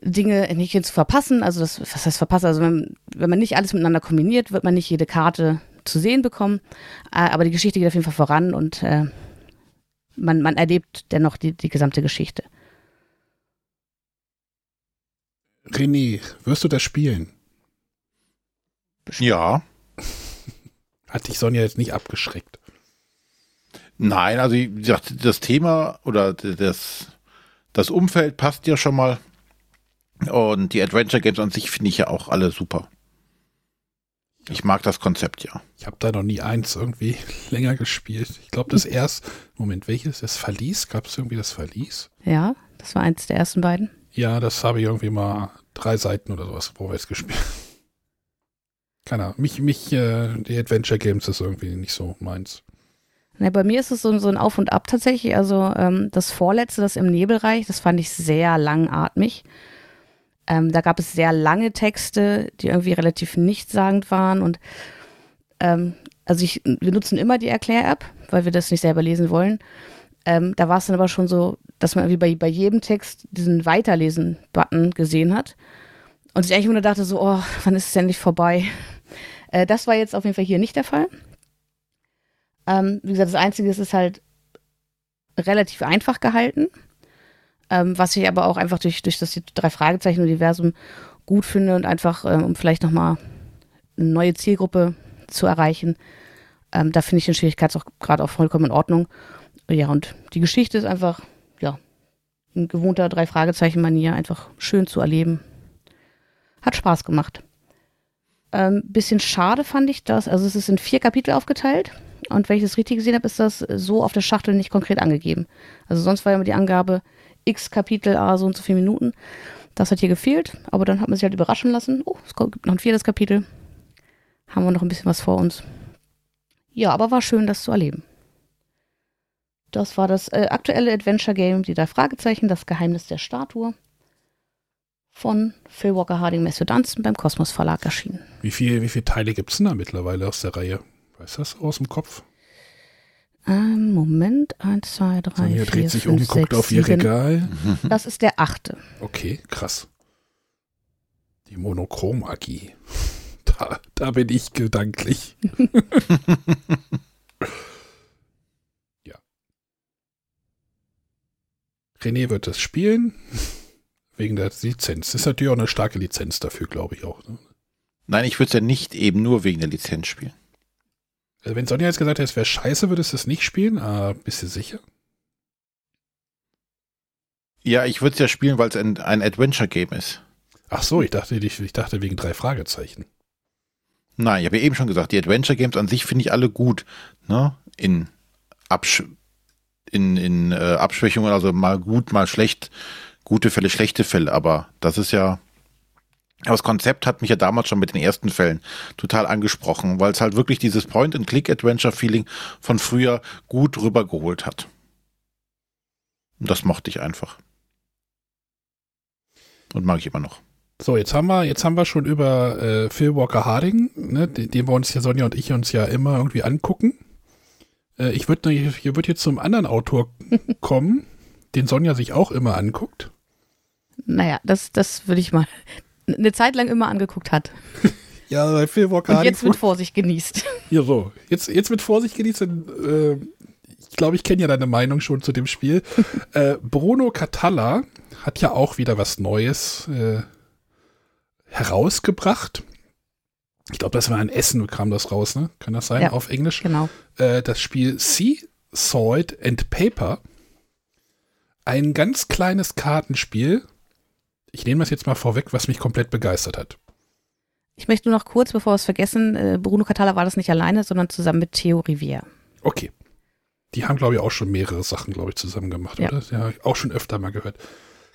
Dinge nicht zu verpassen. Also das, was heißt verpassen? Also wenn, wenn man nicht alles miteinander kombiniert, wird man nicht jede Karte zu sehen bekommen. Äh, aber die Geschichte geht auf jeden Fall voran und äh, man, man erlebt dennoch die, die gesamte Geschichte. René, wirst du das spielen? Ja. <laughs> Hat dich Sonja jetzt nicht abgeschreckt? Nein, also wie gesagt, das Thema oder das, das Umfeld passt ja schon mal. Und die Adventure Games an sich finde ich ja auch alle super. Ich mag das Konzept, ja. Ich habe da noch nie eins irgendwie <laughs> länger gespielt. Ich glaube, das erste, Moment, welches? Das Verlies? Gab es irgendwie das Verlies? Ja, das war eins der ersten beiden. Ja, das habe ich irgendwie mal drei Seiten oder sowas vorwärts gespielt. <laughs> Keine Ahnung. Mich, mich, äh, die Adventure Games ist irgendwie nicht so meins. Ne, bei mir ist es so, so ein Auf und Ab tatsächlich. Also ähm, das vorletzte, das im Nebelreich, das fand ich sehr langatmig. Ähm, da gab es sehr lange Texte, die irgendwie relativ nichtssagend waren. Und ähm, also ich, wir nutzen immer die Erklär-App, weil wir das nicht selber lesen wollen. Ähm, da war es dann aber schon so, dass man irgendwie bei, bei jedem Text diesen Weiterlesen-Button gesehen hat. Und sich eigentlich nur dachte so, oh, wann ist es endlich vorbei? <laughs> Äh, das war jetzt auf jeden Fall hier nicht der Fall. Ähm, wie gesagt, das Einzige ist, es ist halt relativ einfach gehalten. Ähm, was ich aber auch einfach durch, durch das drei Fragezeichen-Universum gut finde und einfach, ähm, um vielleicht nochmal eine neue Zielgruppe zu erreichen. Ähm, da finde ich den Schwierigkeitsgrad auch vollkommen in Ordnung. Ja, und die Geschichte ist einfach, ja, in gewohnter drei Fragezeichen-Manier einfach schön zu erleben. Hat Spaß gemacht. Ähm, bisschen schade fand ich das, also es ist in vier Kapitel aufgeteilt. Und wenn ich das richtig gesehen habe, ist das so auf der Schachtel nicht konkret angegeben. Also sonst war ja immer die Angabe, x Kapitel, a so und so viele Minuten. Das hat hier gefehlt, aber dann hat man sich halt überraschen lassen. Oh, es gibt noch ein viertes Kapitel. Haben wir noch ein bisschen was vor uns. Ja, aber war schön, das zu erleben. Das war das äh, aktuelle Adventure Game, die drei Fragezeichen, das Geheimnis der Statue von Phil Walker Harding Matthew Dunstan beim Kosmos Verlag erschienen. Wie, viel, wie viele Teile gibt es denn da mittlerweile aus der Reihe? Weißt du das aus dem Kopf? Ähm, Moment, eins, zwei, drei, Sonja vier, dreht sich fünf, um, guckt sechs, auf ihr sieben. Regal. Das ist der achte. Okay, krass. Die Monochromagie. <laughs> Da, da bin ich gedanklich. <laughs> ja. René wird das spielen. Wegen der Lizenz. Das ist natürlich auch eine starke Lizenz dafür, glaube ich auch. Ne? Nein, ich würde es ja nicht eben nur wegen der Lizenz spielen. Also wenn Sonja jetzt gesagt hätte, es wäre scheiße, würdest du es nicht spielen? Ah, bist du sicher? Ja, ich würde es ja spielen, weil es ein, ein Adventure-Game ist. Ach so, ich dachte, ich, ich dachte wegen drei Fragezeichen. Nein, ich habe ja eben schon gesagt, die Adventure Games an sich finde ich alle gut. Ne? In, Absch in, in äh, Abschwächungen, also mal gut, mal schlecht. Gute Fälle, schlechte Fälle. Aber das ist ja. Aber das Konzept hat mich ja damals schon mit den ersten Fällen total angesprochen, weil es halt wirklich dieses Point-and-Click-Adventure-Feeling von früher gut rübergeholt hat. Und das mochte ich einfach. Und mag ich immer noch. So, jetzt haben wir, jetzt haben wir schon über äh, Phil Walker Harding, ne, den, den wir uns ja Sonja und ich uns ja immer irgendwie angucken. Äh, ich würde würd jetzt zum anderen Autor <laughs> kommen, den Sonja sich auch immer anguckt. Naja, das, das würde ich mal eine Zeit lang immer angeguckt hat. <laughs> Ja, bei Phil Walker Und jetzt mit Vorsicht genießt. Ja, so. Jetzt, jetzt mit Vorsicht genießt. Äh, ich glaube, ich kenne ja deine Meinung schon zu dem Spiel. <laughs> äh, Bruno Catalla hat ja auch wieder was Neues äh, herausgebracht. Ich glaube, das war ein Essen, kam das raus, ne? Kann das sein? Ja. Auf Englisch. Genau. Äh, das Spiel Sea, Salt and Paper. Ein ganz kleines Kartenspiel. Ich nehme das jetzt mal vorweg, was mich komplett begeistert hat. Ich möchte nur noch kurz, bevor wir es vergessen, äh, Bruno Catala war das nicht alleine, sondern zusammen mit Theo Rivière. Okay. Die haben, glaube ich, auch schon mehrere Sachen, glaube ich, zusammen gemacht, Ja. oder? Ja, auch schon öfter mal gehört.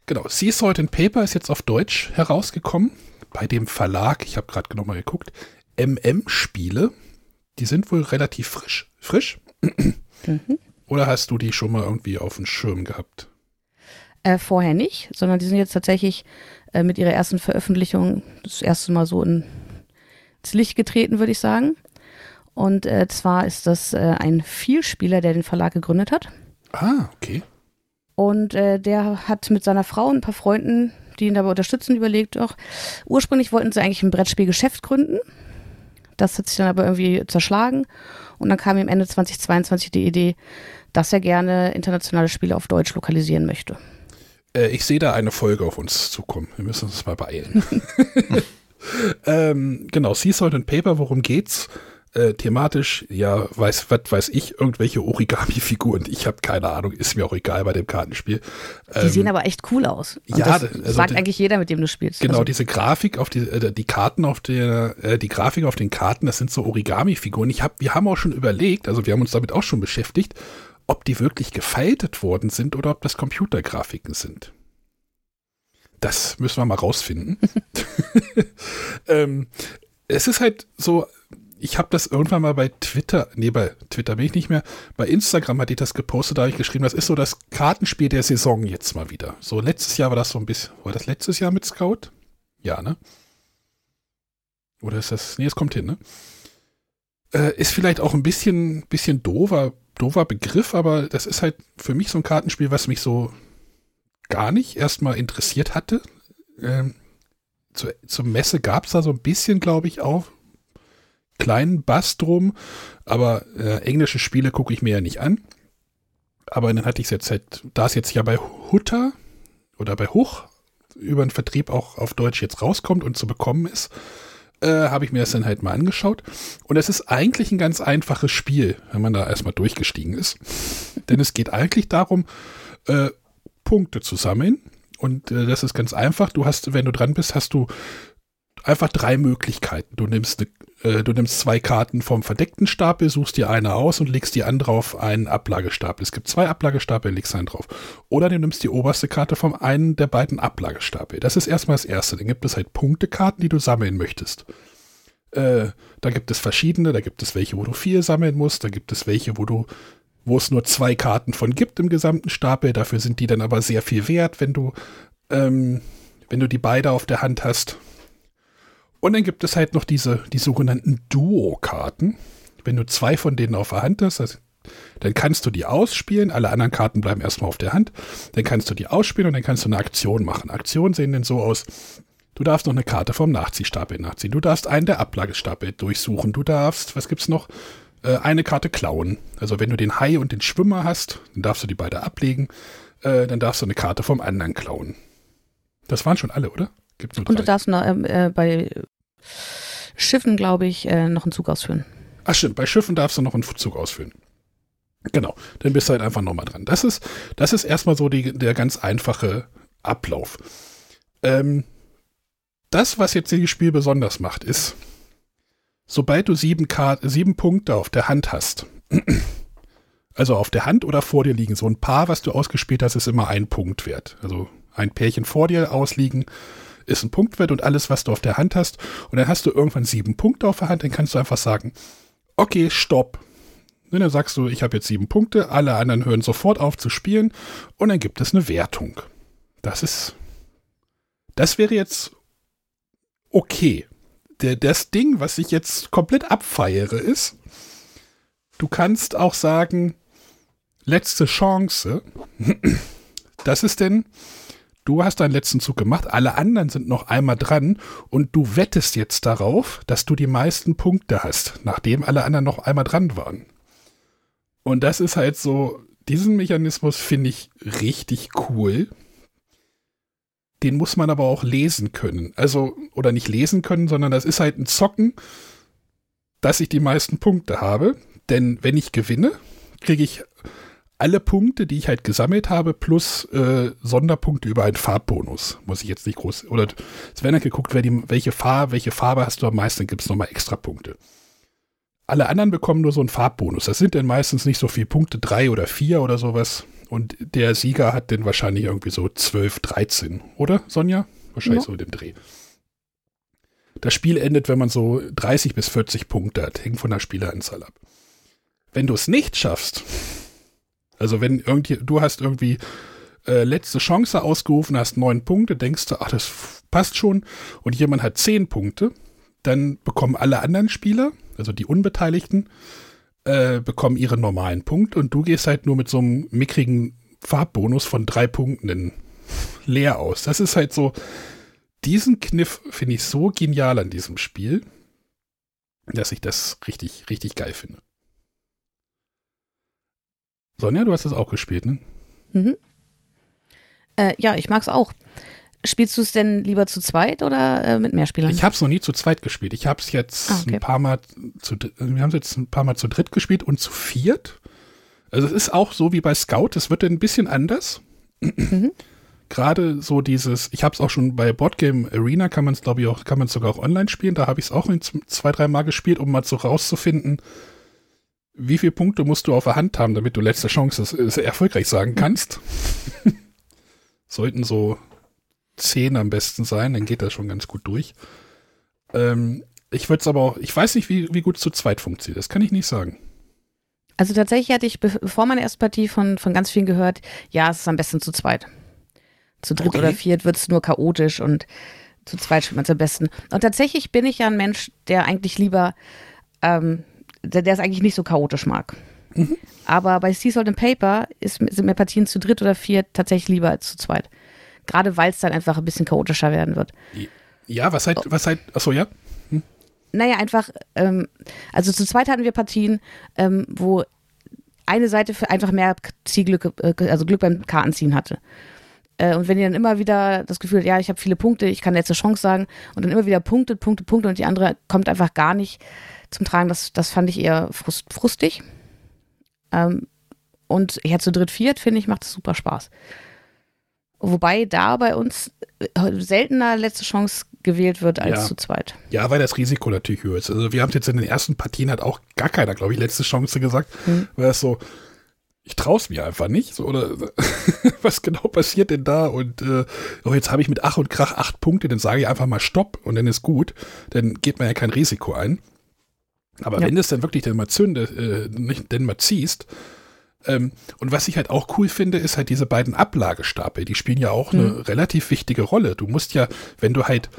Genau. Sea Salt and Paper ist jetzt auf Deutsch herausgekommen. Bei dem Verlag, ich habe gerade nochmal geguckt, MM Spiele. Die sind wohl relativ frisch. Frisch? Mhm. Oder hast du die schon mal irgendwie auf dem Schirm gehabt? Äh, vorher nicht, sondern die sind jetzt tatsächlich äh, mit ihrer ersten Veröffentlichung das erste Mal so in, ins Licht getreten, würde ich sagen. Und äh, zwar ist das äh, ein Vielspieler, der den Verlag gegründet hat. Ah, okay. Und äh, der hat mit seiner Frau und ein paar Freunden, die ihn dabei unterstützen, überlegt, auch ursprünglich wollten sie eigentlich ein Brettspielgeschäft gründen. Das hat sich dann aber irgendwie zerschlagen. Und dann kam ihm Ende 2022 die Idee, dass er gerne internationale Spiele auf Deutsch lokalisieren möchte. Äh, ich sehe da eine Folge auf uns zukommen. Wir müssen uns mal beeilen. <laughs> <laughs> ähm, genau, Sea Salt and Paper, worum geht's? Äh, thematisch, ja, weiß, was weiß ich, irgendwelche Origami-Figuren. Ich habe keine Ahnung, ist mir auch egal bei dem Kartenspiel. Die ähm, sehen aber echt cool aus. Und ja, das also sagt die, eigentlich jeder, mit dem du spielst. Genau, also. diese Grafik auf die, äh, die Karten auf der, äh, die Grafik auf den Karten, das sind so Origami-Figuren. Ich habe, wir haben auch schon überlegt, also wir haben uns damit auch schon beschäftigt, ob die wirklich gefaltet worden sind oder ob das Computergrafiken sind. Das müssen wir mal rausfinden. <laughs> <laughs> ähm, es ist halt so, ich habe das irgendwann mal bei Twitter, nee, bei Twitter bin ich nicht mehr, bei Instagram hatte ich das gepostet, da habe ich geschrieben, das ist so das Kartenspiel der Saison jetzt mal wieder. So letztes Jahr war das so ein bisschen, war das letztes Jahr mit Scout? Ja, ne? Oder ist das, nee, es kommt hin, ne? Äh, ist vielleicht auch ein bisschen, bisschen doofer, doofer Begriff, aber das ist halt für mich so ein Kartenspiel, was mich so gar nicht erstmal interessiert hatte. Ähm, zur, zur Messe gab es da so ein bisschen, glaube ich, auch kleinen Bass drum, aber äh, englische Spiele gucke ich mir ja nicht an. Aber dann hatte ich es jetzt halt, da es jetzt ja bei Hutter oder bei Huch über den Vertrieb auch auf Deutsch jetzt rauskommt und zu bekommen ist, äh, habe ich mir das dann halt mal angeschaut. Und es ist eigentlich ein ganz einfaches Spiel, wenn man da erstmal durchgestiegen ist. <laughs> Denn es geht eigentlich darum, äh, Punkte zu sammeln. Und äh, das ist ganz einfach. Du hast, wenn du dran bist, hast du einfach drei Möglichkeiten. Du nimmst, äh, du nimmst zwei Karten vom verdeckten Stapel, suchst dir eine aus und legst die andere auf einen Ablagestapel. Es gibt zwei Ablagestapel, legst einen drauf. Oder du nimmst die oberste Karte vom einen der beiden Ablagestapel. Das ist erstmal das erste. Dann gibt es halt Punktekarten, die du sammeln möchtest. Äh, da gibt es verschiedene, da gibt es welche, wo du vier sammeln musst, da gibt es welche, wo du wo es nur zwei Karten von gibt im gesamten Stapel. Dafür sind die dann aber sehr viel wert, wenn du, ähm, wenn du die beide auf der Hand hast. Und dann gibt es halt noch diese, die sogenannten Duo-Karten. Wenn du zwei von denen auf der Hand hast, also, dann kannst du die ausspielen. Alle anderen Karten bleiben erstmal auf der Hand. Dann kannst du die ausspielen und dann kannst du eine Aktion machen. Aktionen sehen dann so aus. Du darfst noch eine Karte vom Nachziehstapel nachziehen. Du darfst einen der Ablagestapel durchsuchen. Du darfst, was gibt's noch? Äh, eine Karte klauen. Also wenn du den Hai und den Schwimmer hast, dann darfst du die beide ablegen. Äh, dann darfst du eine Karte vom anderen klauen. Das waren schon alle, oder? Gibt's nur drei. Und du darfst noch, ähm, äh, bei Schiffen, glaube ich, äh, noch einen Zug ausführen. Ach stimmt, bei Schiffen darfst du noch einen Zug ausführen. Genau, dann bist du halt einfach nochmal dran. Das ist, das ist erstmal so die, der ganz einfache Ablauf. Ähm, das, was jetzt dieses Spiel besonders macht, ist, sobald du sieben, Kart sieben Punkte auf der Hand hast, <clears throat> also auf der Hand oder vor dir liegen, so ein Paar, was du ausgespielt hast, ist immer ein Punkt wert. Also ein Pärchen vor dir ausliegen ist ein Punktwert und alles, was du auf der Hand hast. Und dann hast du irgendwann sieben Punkte auf der Hand, dann kannst du einfach sagen, okay, stopp. Und dann sagst du, ich habe jetzt sieben Punkte, alle anderen hören sofort auf zu spielen und dann gibt es eine Wertung. Das ist, das wäre jetzt okay. Der, das Ding, was ich jetzt komplett abfeiere, ist, du kannst auch sagen, letzte Chance. <clears throat> Das ist denn, du hast deinen letzten Zug gemacht, alle anderen sind noch einmal dran und du wettest jetzt darauf, dass du die meisten Punkte hast, nachdem alle anderen noch einmal dran waren. Und das ist halt so, diesen Mechanismus finde ich richtig cool. Den muss man aber auch lesen können. Also, oder nicht lesen können, sondern das ist halt ein Zocken, dass ich die meisten Punkte habe. Denn wenn ich gewinne, kriege ich alle Punkte, die ich halt gesammelt habe, plus äh, Sonderpunkte über einen Farbbonus. Muss ich jetzt nicht groß. Oder es werden halt geguckt, welche, Farbe, welche Farbe hast du am meisten, dann gibt es nochmal extra Punkte. Alle anderen bekommen nur so einen Farbbonus. Das sind dann meistens nicht so viele Punkte, drei oder vier oder sowas. Und der Sieger hat dann wahrscheinlich irgendwie so 12, 13, oder Sonja? Wahrscheinlich ja. so in dem Dreh. Das Spiel endet, wenn man so 30 bis 40 Punkte hat. Hängt von der Spieleranzahl ab. Wenn du es nicht schaffst, also wenn irgendwie, du hast irgendwie äh, letzte Chance ausgerufen, hast neun Punkte, denkst du, ach, das passt schon, und jemand hat zehn Punkte, dann bekommen alle anderen Spieler, also die Unbeteiligten, äh, bekommen ihre normalen Punkte und du gehst halt nur mit so einem mickrigen Farbbonus von drei Punkten leer aus. Das ist halt so, diesen Kniff finde ich so genial an diesem Spiel, dass ich das richtig, richtig geil finde. Sonja, du hast das auch gespielt, ne? Mhm. Äh, ja, ich mag es auch. Spielst du es denn lieber zu zweit oder äh, mit mehr Spielern? Ich habe es noch nie zu zweit gespielt. Ich habe es jetzt ah, okay. ein paar Mal zu, wir haben es jetzt ein paar Mal zu dritt gespielt und zu viert. Also es ist auch so wie bei Scout, es wird ein bisschen anders. Mhm. Gerade so dieses, ich habe es auch schon bei Boardgame Arena, kann man es glaube ich auch, kann man sogar auch online spielen. Da habe ich es auch zwei, drei Mal gespielt, um mal so rauszufinden, wie viele Punkte musst du auf der Hand haben, damit du letzte Chance ist, erfolgreich sagen kannst. <laughs> Sollten so zehn am besten sein, dann geht das schon ganz gut durch. Ähm, ich würde es aber auch, ich weiß nicht, wie, wie gut zu zweit funktioniert. Das kann ich nicht sagen. Also tatsächlich hatte ich bevor meiner ersten Partie von, von ganz vielen gehört, ja, es ist am besten zu zweit. Zu dritt okay. oder viert wird es nur chaotisch und zu zweit spielt man es am besten. Und tatsächlich bin ich ja ein Mensch, der eigentlich lieber, ähm, der, der es eigentlich nicht so chaotisch mag. Mhm. Aber bei Sea Salt and Paper ist, sind mir Partien zu dritt oder viert tatsächlich lieber als zu zweit. Gerade weil es dann einfach ein bisschen chaotischer werden wird. Ja, was halt, was halt, achso, ja. Hm. Naja, einfach, ähm, also zu zweit hatten wir Partien, ähm, wo eine Seite einfach mehr Zielglück, äh, also Glück beim Kartenziehen hatte. Äh, und wenn ihr dann immer wieder das Gefühl habt, ja, ich habe viele Punkte, ich kann letzte Chance sagen, und dann immer wieder punktet, punktet, punktet und die andere kommt einfach gar nicht zum Tragen, das, das fand ich eher frust, frustig. Ähm, und ja, zu dritt, viert, finde ich, macht es super Spaß. Wobei da bei uns äh, seltener letzte Chance gewählt wird als ja. zu zweit. Ja, weil das Risiko natürlich höher ist. Also wir haben jetzt in den ersten Partien hat auch gar keiner, glaube ich, letzte Chance gesagt, hm. weil es so, ich traue es mir einfach nicht. So, oder <laughs> was genau passiert denn da? Und äh, oh, jetzt habe ich mit Ach und Krach acht Punkte, dann sage ich einfach mal Stopp und dann ist gut. Dann geht man ja kein Risiko ein. Aber ja. wenn es dann wirklich dann mal zündet, äh, nicht, denn mal ziehst, ähm, und was ich halt auch cool finde, ist halt diese beiden Ablagestapel. Die spielen ja auch mhm. eine relativ wichtige Rolle. Du musst ja, wenn du halt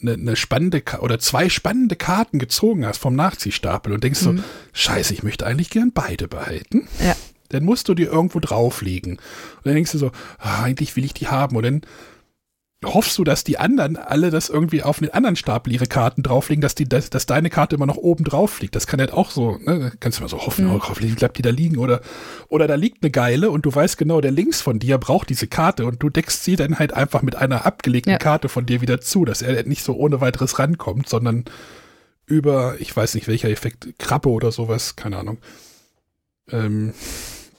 eine, eine spannende oder zwei spannende Karten gezogen hast vom Nachziehstapel und denkst mhm. so, scheiße, ich möchte eigentlich gern beide behalten. Ja. Dann musst du dir irgendwo drauflegen. Und dann denkst du so, ah, eigentlich will ich die haben. Und dann hoffst du, dass die anderen alle das irgendwie auf einen anderen Stapel ihre Karten drauflegen, dass, die, dass, dass deine Karte immer noch oben drauf liegt. Das kann halt auch so, ne? kannst du mal so hoffen, mhm. oh, hoffentlich bleibt die da liegen. Oder, oder da liegt eine Geile und du weißt genau, der links von dir braucht diese Karte und du deckst sie dann halt einfach mit einer abgelegten ja. Karte von dir wieder zu, dass er nicht so ohne weiteres rankommt, sondern über, ich weiß nicht welcher Effekt, Krabbe oder sowas, keine Ahnung. Ähm,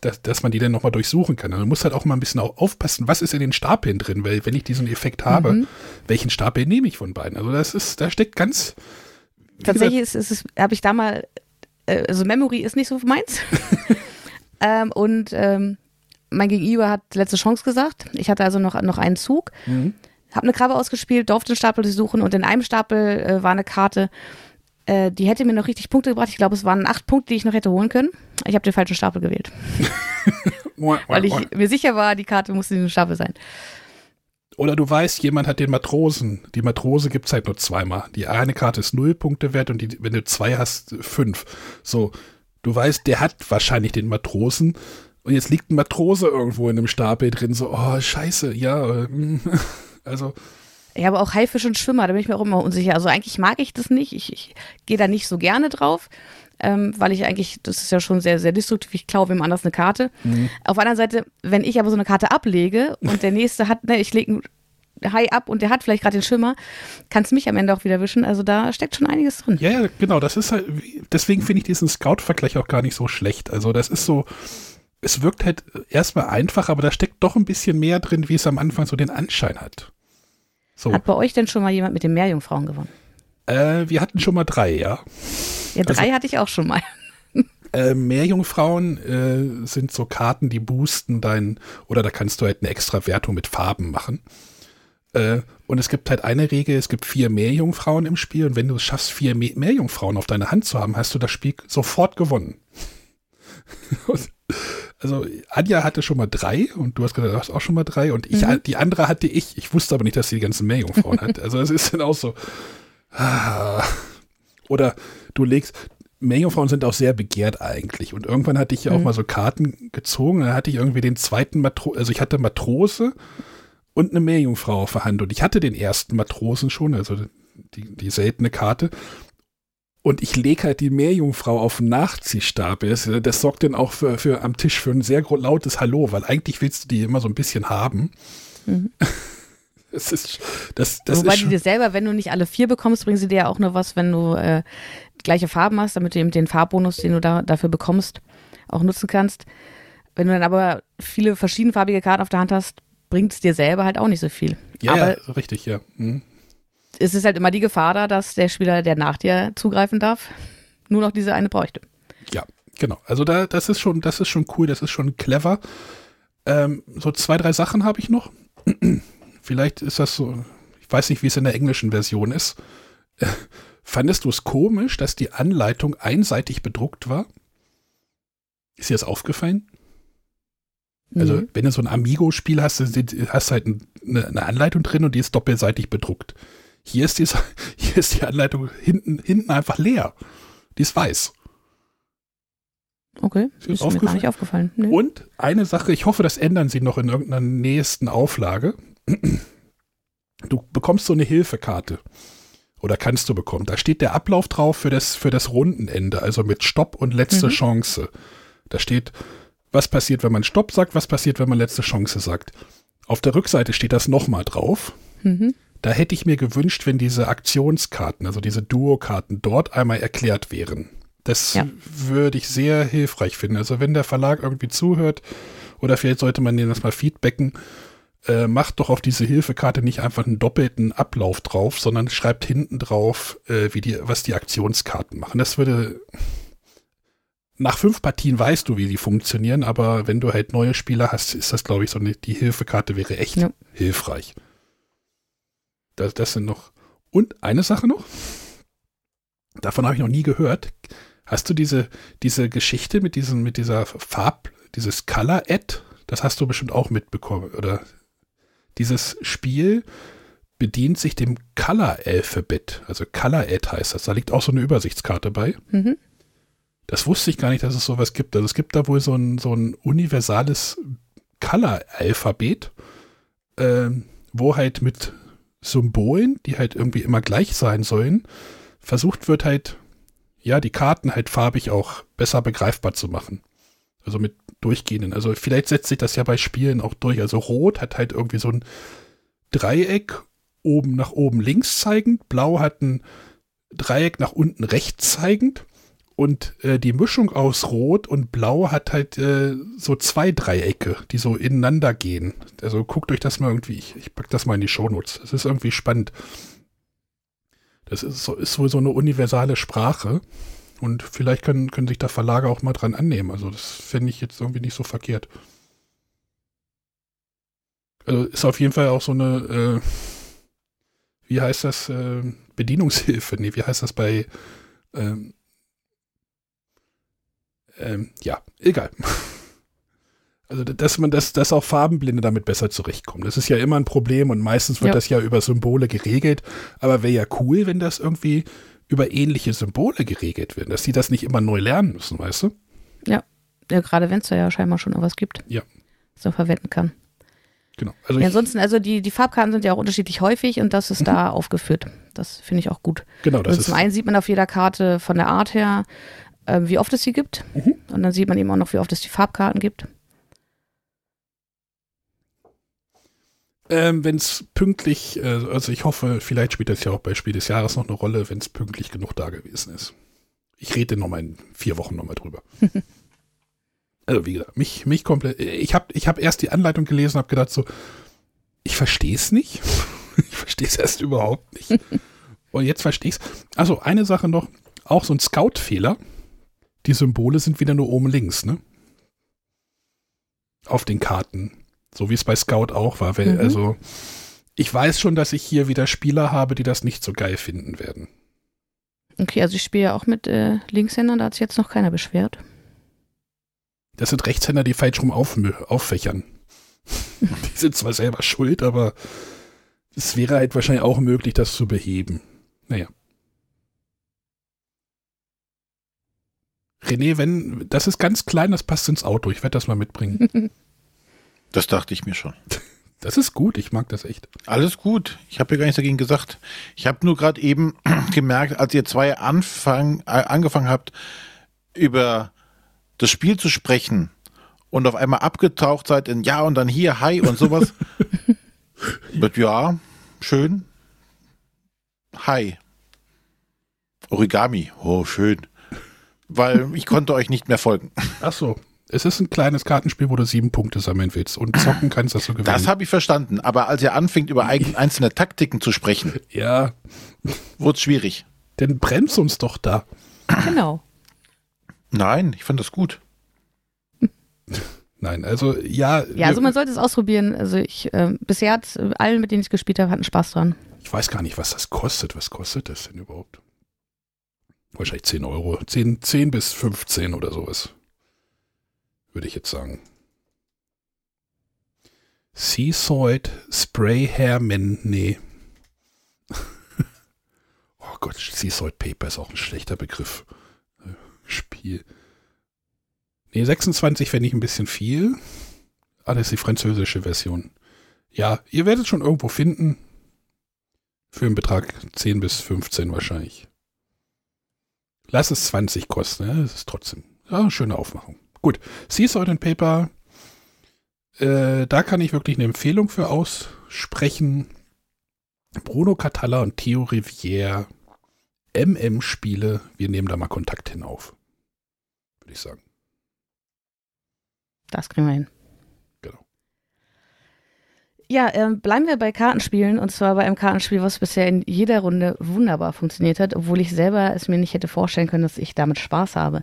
dass, dass man die dann nochmal durchsuchen kann. Also man muss halt auch mal ein bisschen aufpassen, was ist in den Stapeln drin, weil wenn ich diesen Effekt habe, mhm. welchen Stapel nehme ich von beiden? Also das ist, da steckt ganz. Tatsächlich ist, ist habe ich da mal, äh, also Memory ist nicht so meins. <laughs> ähm, und ähm, mein Gegenüber hat letzte Chance gesagt. Ich hatte also noch, noch einen Zug, mhm. habe eine Krabbe ausgespielt, durfte den Stapel durchsuchen und in einem Stapel äh, war eine Karte, äh, die hätte mir noch richtig Punkte gebracht. Ich glaube, es waren acht Punkte, die ich noch hätte holen können. Ich habe den falschen Stapel gewählt. <laughs> Weil ich mir sicher war, die Karte musste in diesem Stapel sein. Oder du weißt, jemand hat den Matrosen. Die Matrose gibt es halt nur zweimal. Die eine Karte ist null Punkte wert und die, wenn du zwei hast, fünf. So, du weißt, der hat wahrscheinlich den Matrosen. Und jetzt liegt ein Matrose irgendwo in einem Stapel drin. So, oh, scheiße, ja. Äh, <laughs> also. Ja, aber auch Haifisch und Schwimmer, da bin ich mir auch immer unsicher. Also eigentlich mag ich das nicht. Ich, ich gehe da nicht so gerne drauf, ähm, weil ich eigentlich, das ist ja schon sehr, sehr destruktiv. Ich klaue wem anders eine Karte. Mhm. Auf der anderen Seite, wenn ich aber so eine Karte ablege und der nächste hat, ne, ich lege einen Hai ab und der hat vielleicht gerade den Schwimmer, kann es mich am Ende auch wieder wischen. Also da steckt schon einiges drin. Ja, ja, genau. Das ist halt, deswegen finde ich diesen Scout-Vergleich auch gar nicht so schlecht. Also das ist so, es wirkt halt erstmal einfach, aber da steckt doch ein bisschen mehr drin, wie es am Anfang so den Anschein hat. So. Hat bei euch denn schon mal jemand mit den Meerjungfrauen gewonnen? Äh, wir hatten schon mal drei, ja. Ja, drei also, hatte ich auch schon mal. <laughs> Äh, Meerjungfrauen äh, sind so Karten, die boosten dein, oder da kannst du halt eine extra Wertung mit Farben machen. Äh, und es gibt halt eine Regel, es gibt vier Meerjungfrauen im Spiel und wenn du es schaffst, vier Me Meerjungfrauen auf deiner Hand zu haben, hast du das Spiel sofort gewonnen. <laughs> Also Anja hatte schon mal drei und du hast gesagt, du hast auch schon mal drei und ich, Mhm. die andere hatte ich. Ich wusste aber nicht, dass sie die ganzen Meerjungfrauen <laughs> hat. Also es ist dann auch so. Ah. Oder du legst, Meerjungfrauen sind auch sehr begehrt eigentlich. Und irgendwann hatte ich ja auch Mhm. mal so Karten gezogen. Da hatte ich irgendwie den zweiten Matro, also ich hatte Matrose und eine Meerjungfrau auf der Hand. Und ich hatte den ersten Matrosen schon, also die, die seltene Karte. Und ich lege halt die Meerjungfrau auf den Nachziehstab. Das, das sorgt dann auch für, für am Tisch für ein sehr lautes Hallo, weil eigentlich willst du die immer so ein bisschen haben. Mhm. <laughs> Das ist, das, das Wobei ist die dir selber, wenn du nicht alle vier bekommst, bringen sie dir ja auch nur was, wenn du äh, gleiche Farben hast, damit du eben den Farbbonus, den du da, dafür bekommst, auch nutzen kannst. Wenn du dann aber viele verschiedenfarbige Karten auf der Hand hast, bringt es dir selber halt auch nicht so viel. ja, aber ja, richtig, ja. Hm. Es ist halt immer die Gefahr da, dass der Spieler, der nach dir zugreifen darf, nur noch diese eine bräuchte. Ja, genau. Also da, das ist schon, das ist schon cool, das ist schon clever. Ähm, so zwei, drei Sachen habe ich noch. <clears throat> Vielleicht ist das so, ich weiß nicht, wie es in der englischen Version ist. Äh, <laughs> Fandest du es komisch, dass die Anleitung einseitig bedruckt war? Ist dir das aufgefallen? Also, Mhm. wenn du so ein Amigo-Spiel hast, hast du halt ein- eine, eine Anleitung drin und die ist doppelseitig bedruckt. Hier ist die, <laughs> hier ist die Anleitung hinten, hinten einfach leer. Die ist weiß. Okay, Ist ist mir gar nicht aufgefallen. Nee. Und eine Sache, ich hoffe, das ändern sie noch in irgendeiner nächsten Auflage. <clears throat> Du bekommst so eine Hilfekarte. Oder kannst du bekommen. Da steht der Ablauf drauf für das, für das Rundenende, also mit Stopp und letzte Mhm. Chance. Da steht, was passiert, wenn man Stopp sagt, was passiert, wenn man letzte Chance sagt. Auf der Rückseite steht das nochmal drauf. Mhm. Da hätte ich mir gewünscht, wenn diese Aktionskarten, also diese Duo-Karten dort einmal erklärt wären. Das Ja. würde ich sehr hilfreich finden. Also wenn der Verlag irgendwie zuhört oder vielleicht sollte man denen das mal feedbacken, äh, macht doch auf diese Hilfekarte nicht einfach einen doppelten Ablauf drauf, sondern schreibt hinten drauf, äh, wie die, was die Aktionskarten machen. Das würde nach fünf Partien weißt du, wie die funktionieren, aber wenn du halt neue Spieler hast, ist das, glaube ich, so eine, die Hilfekarte wäre echt Ja. hilfreich. Das, das sind noch. Und eine Sache noch. Davon habe ich noch nie gehört. Hast du diese, diese Geschichte mit diesem, mit dieser Farb, dieses Color-Ad? Das hast du bestimmt auch mitbekommen, oder? Dieses Spiel bedient sich dem Color-Alphabet. Also Color-Ad heißt das. Da liegt auch so eine Übersichtskarte bei. Mhm. Das wusste ich gar nicht, dass es sowas gibt. Also es gibt da wohl so ein, so ein universales Color-Alphabet, ähm, wo halt mit Symbolen, die halt irgendwie immer gleich sein sollen, versucht wird halt, ja, die Karten halt farbig auch besser begreifbar zu machen. Also mit durchgehenden. Also vielleicht setzt sich das ja bei Spielen auch durch. Also Rot hat halt irgendwie so ein Dreieck oben nach oben links zeigend, Blau hat ein Dreieck nach unten rechts zeigend und äh, die Mischung aus Rot und Blau hat halt äh, so zwei Dreiecke, die so ineinander gehen. Also guckt euch das mal irgendwie, ich, ich pack das mal in die Shownotes. Das ist irgendwie spannend. Das ist, so, ist wohl so eine universale Sprache. Und vielleicht können, können sich da Verlage auch mal dran annehmen. Also das fände ich jetzt irgendwie nicht so verkehrt. Also ist auf jeden Fall auch so eine, äh, wie heißt das, äh, Bedienungshilfe? Nee, wie heißt das bei, ähm, ähm, ja, egal. <laughs> Also, dass man das, dass auch Farbenblinde damit besser zurechtkommen. Das ist ja immer ein Problem und meistens wird Ja. das ja über Symbole geregelt. Aber wäre ja cool, wenn das irgendwie über ähnliche Symbole geregelt wird, dass sie das nicht immer neu lernen müssen, weißt du? Ja, gerade wenn es da ja scheinbar schon was gibt, Ja. was man verwenden kann. Genau. Also Ja, ansonsten, also die, die Farbkarten sind ja auch unterschiedlich häufig und das ist da aufgeführt. Das finde ich auch gut. genau, das Also ist. zum einen sieht man auf jeder Karte von der Art her, äh, wie oft es sie gibt. Mhm. Und dann sieht man eben auch noch, wie oft es die Farbkarten gibt. Ähm, wenn es pünktlich, äh, also ich hoffe, vielleicht spielt das ja auch bei Spiel des Jahres noch eine Rolle, wenn es pünktlich genug da gewesen ist. Ich rede nochmal in vier Wochen nochmal drüber. <laughs> also wie gesagt, mich, mich komplett, ich habe ich hab erst die Anleitung gelesen und habe gedacht so, ich verstehe es nicht. <laughs> ich verstehe es erst überhaupt nicht. <laughs> und jetzt verstehe ich es. Also eine Sache noch, auch so ein Scout-Fehler. Die Symbole sind wieder nur oben links, ne? Auf den Karten. So wie es bei Scout auch war. Weil, Mhm. Also, ich weiß schon, dass ich hier wieder Spieler habe, die das nicht so geil finden werden. Okay, also ich spiele ja auch mit äh, Linkshändern, da hat sich jetzt noch keiner beschwert. Das sind Rechtshänder, die falsch rum auf, auffächern. <laughs> die sind zwar selber schuld, aber es wäre halt wahrscheinlich auch möglich, das zu beheben. Naja. René, wenn, das ist ganz klein, das passt ins Auto. Ich werde das mal mitbringen. <laughs> Das dachte ich mir schon. <laughs> Das ist gut, ich mag das echt. Alles gut. Ich habe ja gar nichts dagegen gesagt. Ich habe nur gerade eben <clears throat> gemerkt, als ihr zwei Anfang, äh, angefangen habt, über das Spiel zu sprechen und auf einmal abgetaucht seid in Ja und dann hier, Hi und sowas. <laughs> Mit Ja, schön. Hi. Origami, oh, schön. Weil ich konnte euch nicht mehr folgen. Ach so. Es ist ein kleines Kartenspiel, wo du sieben Punkte sammeln willst und zocken kannst, dass du gewinnst. Das habe ich verstanden. Aber als ihr anfängt, über <laughs> einzelne Taktiken zu sprechen, ja. wurde es schwierig. Denn bremst uns doch da. Genau. Nein, ich fand das gut. Nein, also ja. Ja, also man sollte es ausprobieren. Also ich, äh, bisher hat allen, mit denen ich gespielt habe, hatten Spaß dran. Ich weiß gar nicht, was das kostet. Was kostet das denn überhaupt? Wahrscheinlich 10 Euro. 10, 10 bis 15 oder sowas würde ich jetzt sagen. Seasoid Spray Hairman, nee. <laughs> oh Gott, Seasoid Paper ist auch ein schlechter Begriff. Spiel. Nee, 26 fände ich ein bisschen viel. Ah, das ist die französische Version. Ja, ihr werdet schon irgendwo finden. Für einen Betrag 10 bis 15 wahrscheinlich. Lass es 20 kosten, ne? Das ist trotzdem ja, schöne Aufmachung. Gut, Seaside and Paper, äh, da kann ich wirklich eine Empfehlung für aussprechen. Bruno Catalla und Theo Rivière, MM-Spiele, wir nehmen da mal Kontakt hin auf, würde ich sagen. Das kriegen wir hin. Ja, äh, bleiben wir bei Kartenspielen und zwar bei einem Kartenspiel, was bisher in jeder Runde wunderbar funktioniert hat, obwohl ich selber es mir nicht hätte vorstellen können, dass ich damit Spaß habe.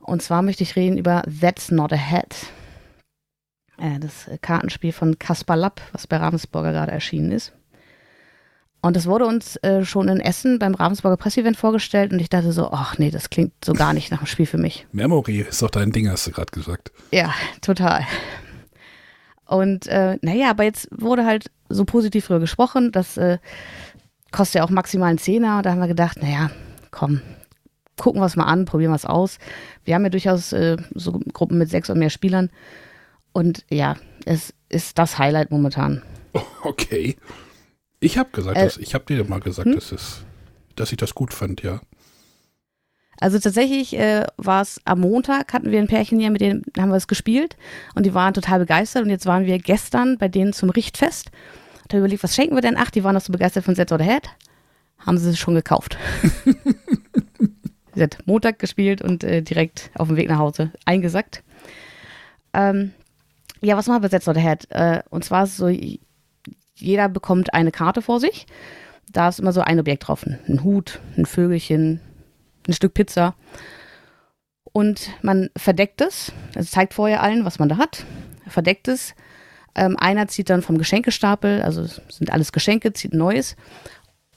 Und zwar möchte ich reden über That's Not a Hat. Äh, das Kartenspiel von Kaspar Lapp, was bei Ravensburger gerade erschienen ist. Und das wurde uns äh, schon in Essen beim Ravensburger Presseevent vorgestellt und ich dachte so, ach nee, das klingt so gar nicht nach einem Spiel für mich. Memory ist doch dein Ding, hast du gerade gesagt. Ja, total. Und äh, naja, aber jetzt wurde halt so positiv drüber gesprochen, das äh, kostet ja auch maximal einen Zehner. Da haben wir gedacht, naja, komm, gucken wir es mal an, probieren wir es aus. Wir haben ja durchaus äh, so Gruppen mit sechs und mehr Spielern. Und ja, es ist das Highlight momentan. <laughs> Okay. Ich habe gesagt, äh, dass, ich habe dir mal gesagt, hm? dass, es, dass ich das gut fand, ja. Also tatsächlich äh, war es am Montag, hatten wir ein Pärchen hier, mit denen haben wir es gespielt und die waren total begeistert und jetzt waren wir gestern bei denen zum Richtfest. Da überlegt, was schenken wir denn? Ach, die waren noch so begeistert von Sets oder Head. Haben sie es schon gekauft. <laughs> Sie hat Montag gespielt und äh, direkt auf dem Weg nach Hause eingesackt. Ähm, ja, was machen wir jetzt, Leute? Äh, und zwar ist es so, jeder bekommt eine Karte vor sich. Da ist immer so ein Objekt drauf. Ein Hut, ein Vögelchen, ein Stück Pizza. Und man verdeckt es. Also zeigt vorher allen, was man da hat. Verdeckt es. Ähm, einer zieht dann vom Geschenkestapel, also sind alles Geschenke, zieht ein neues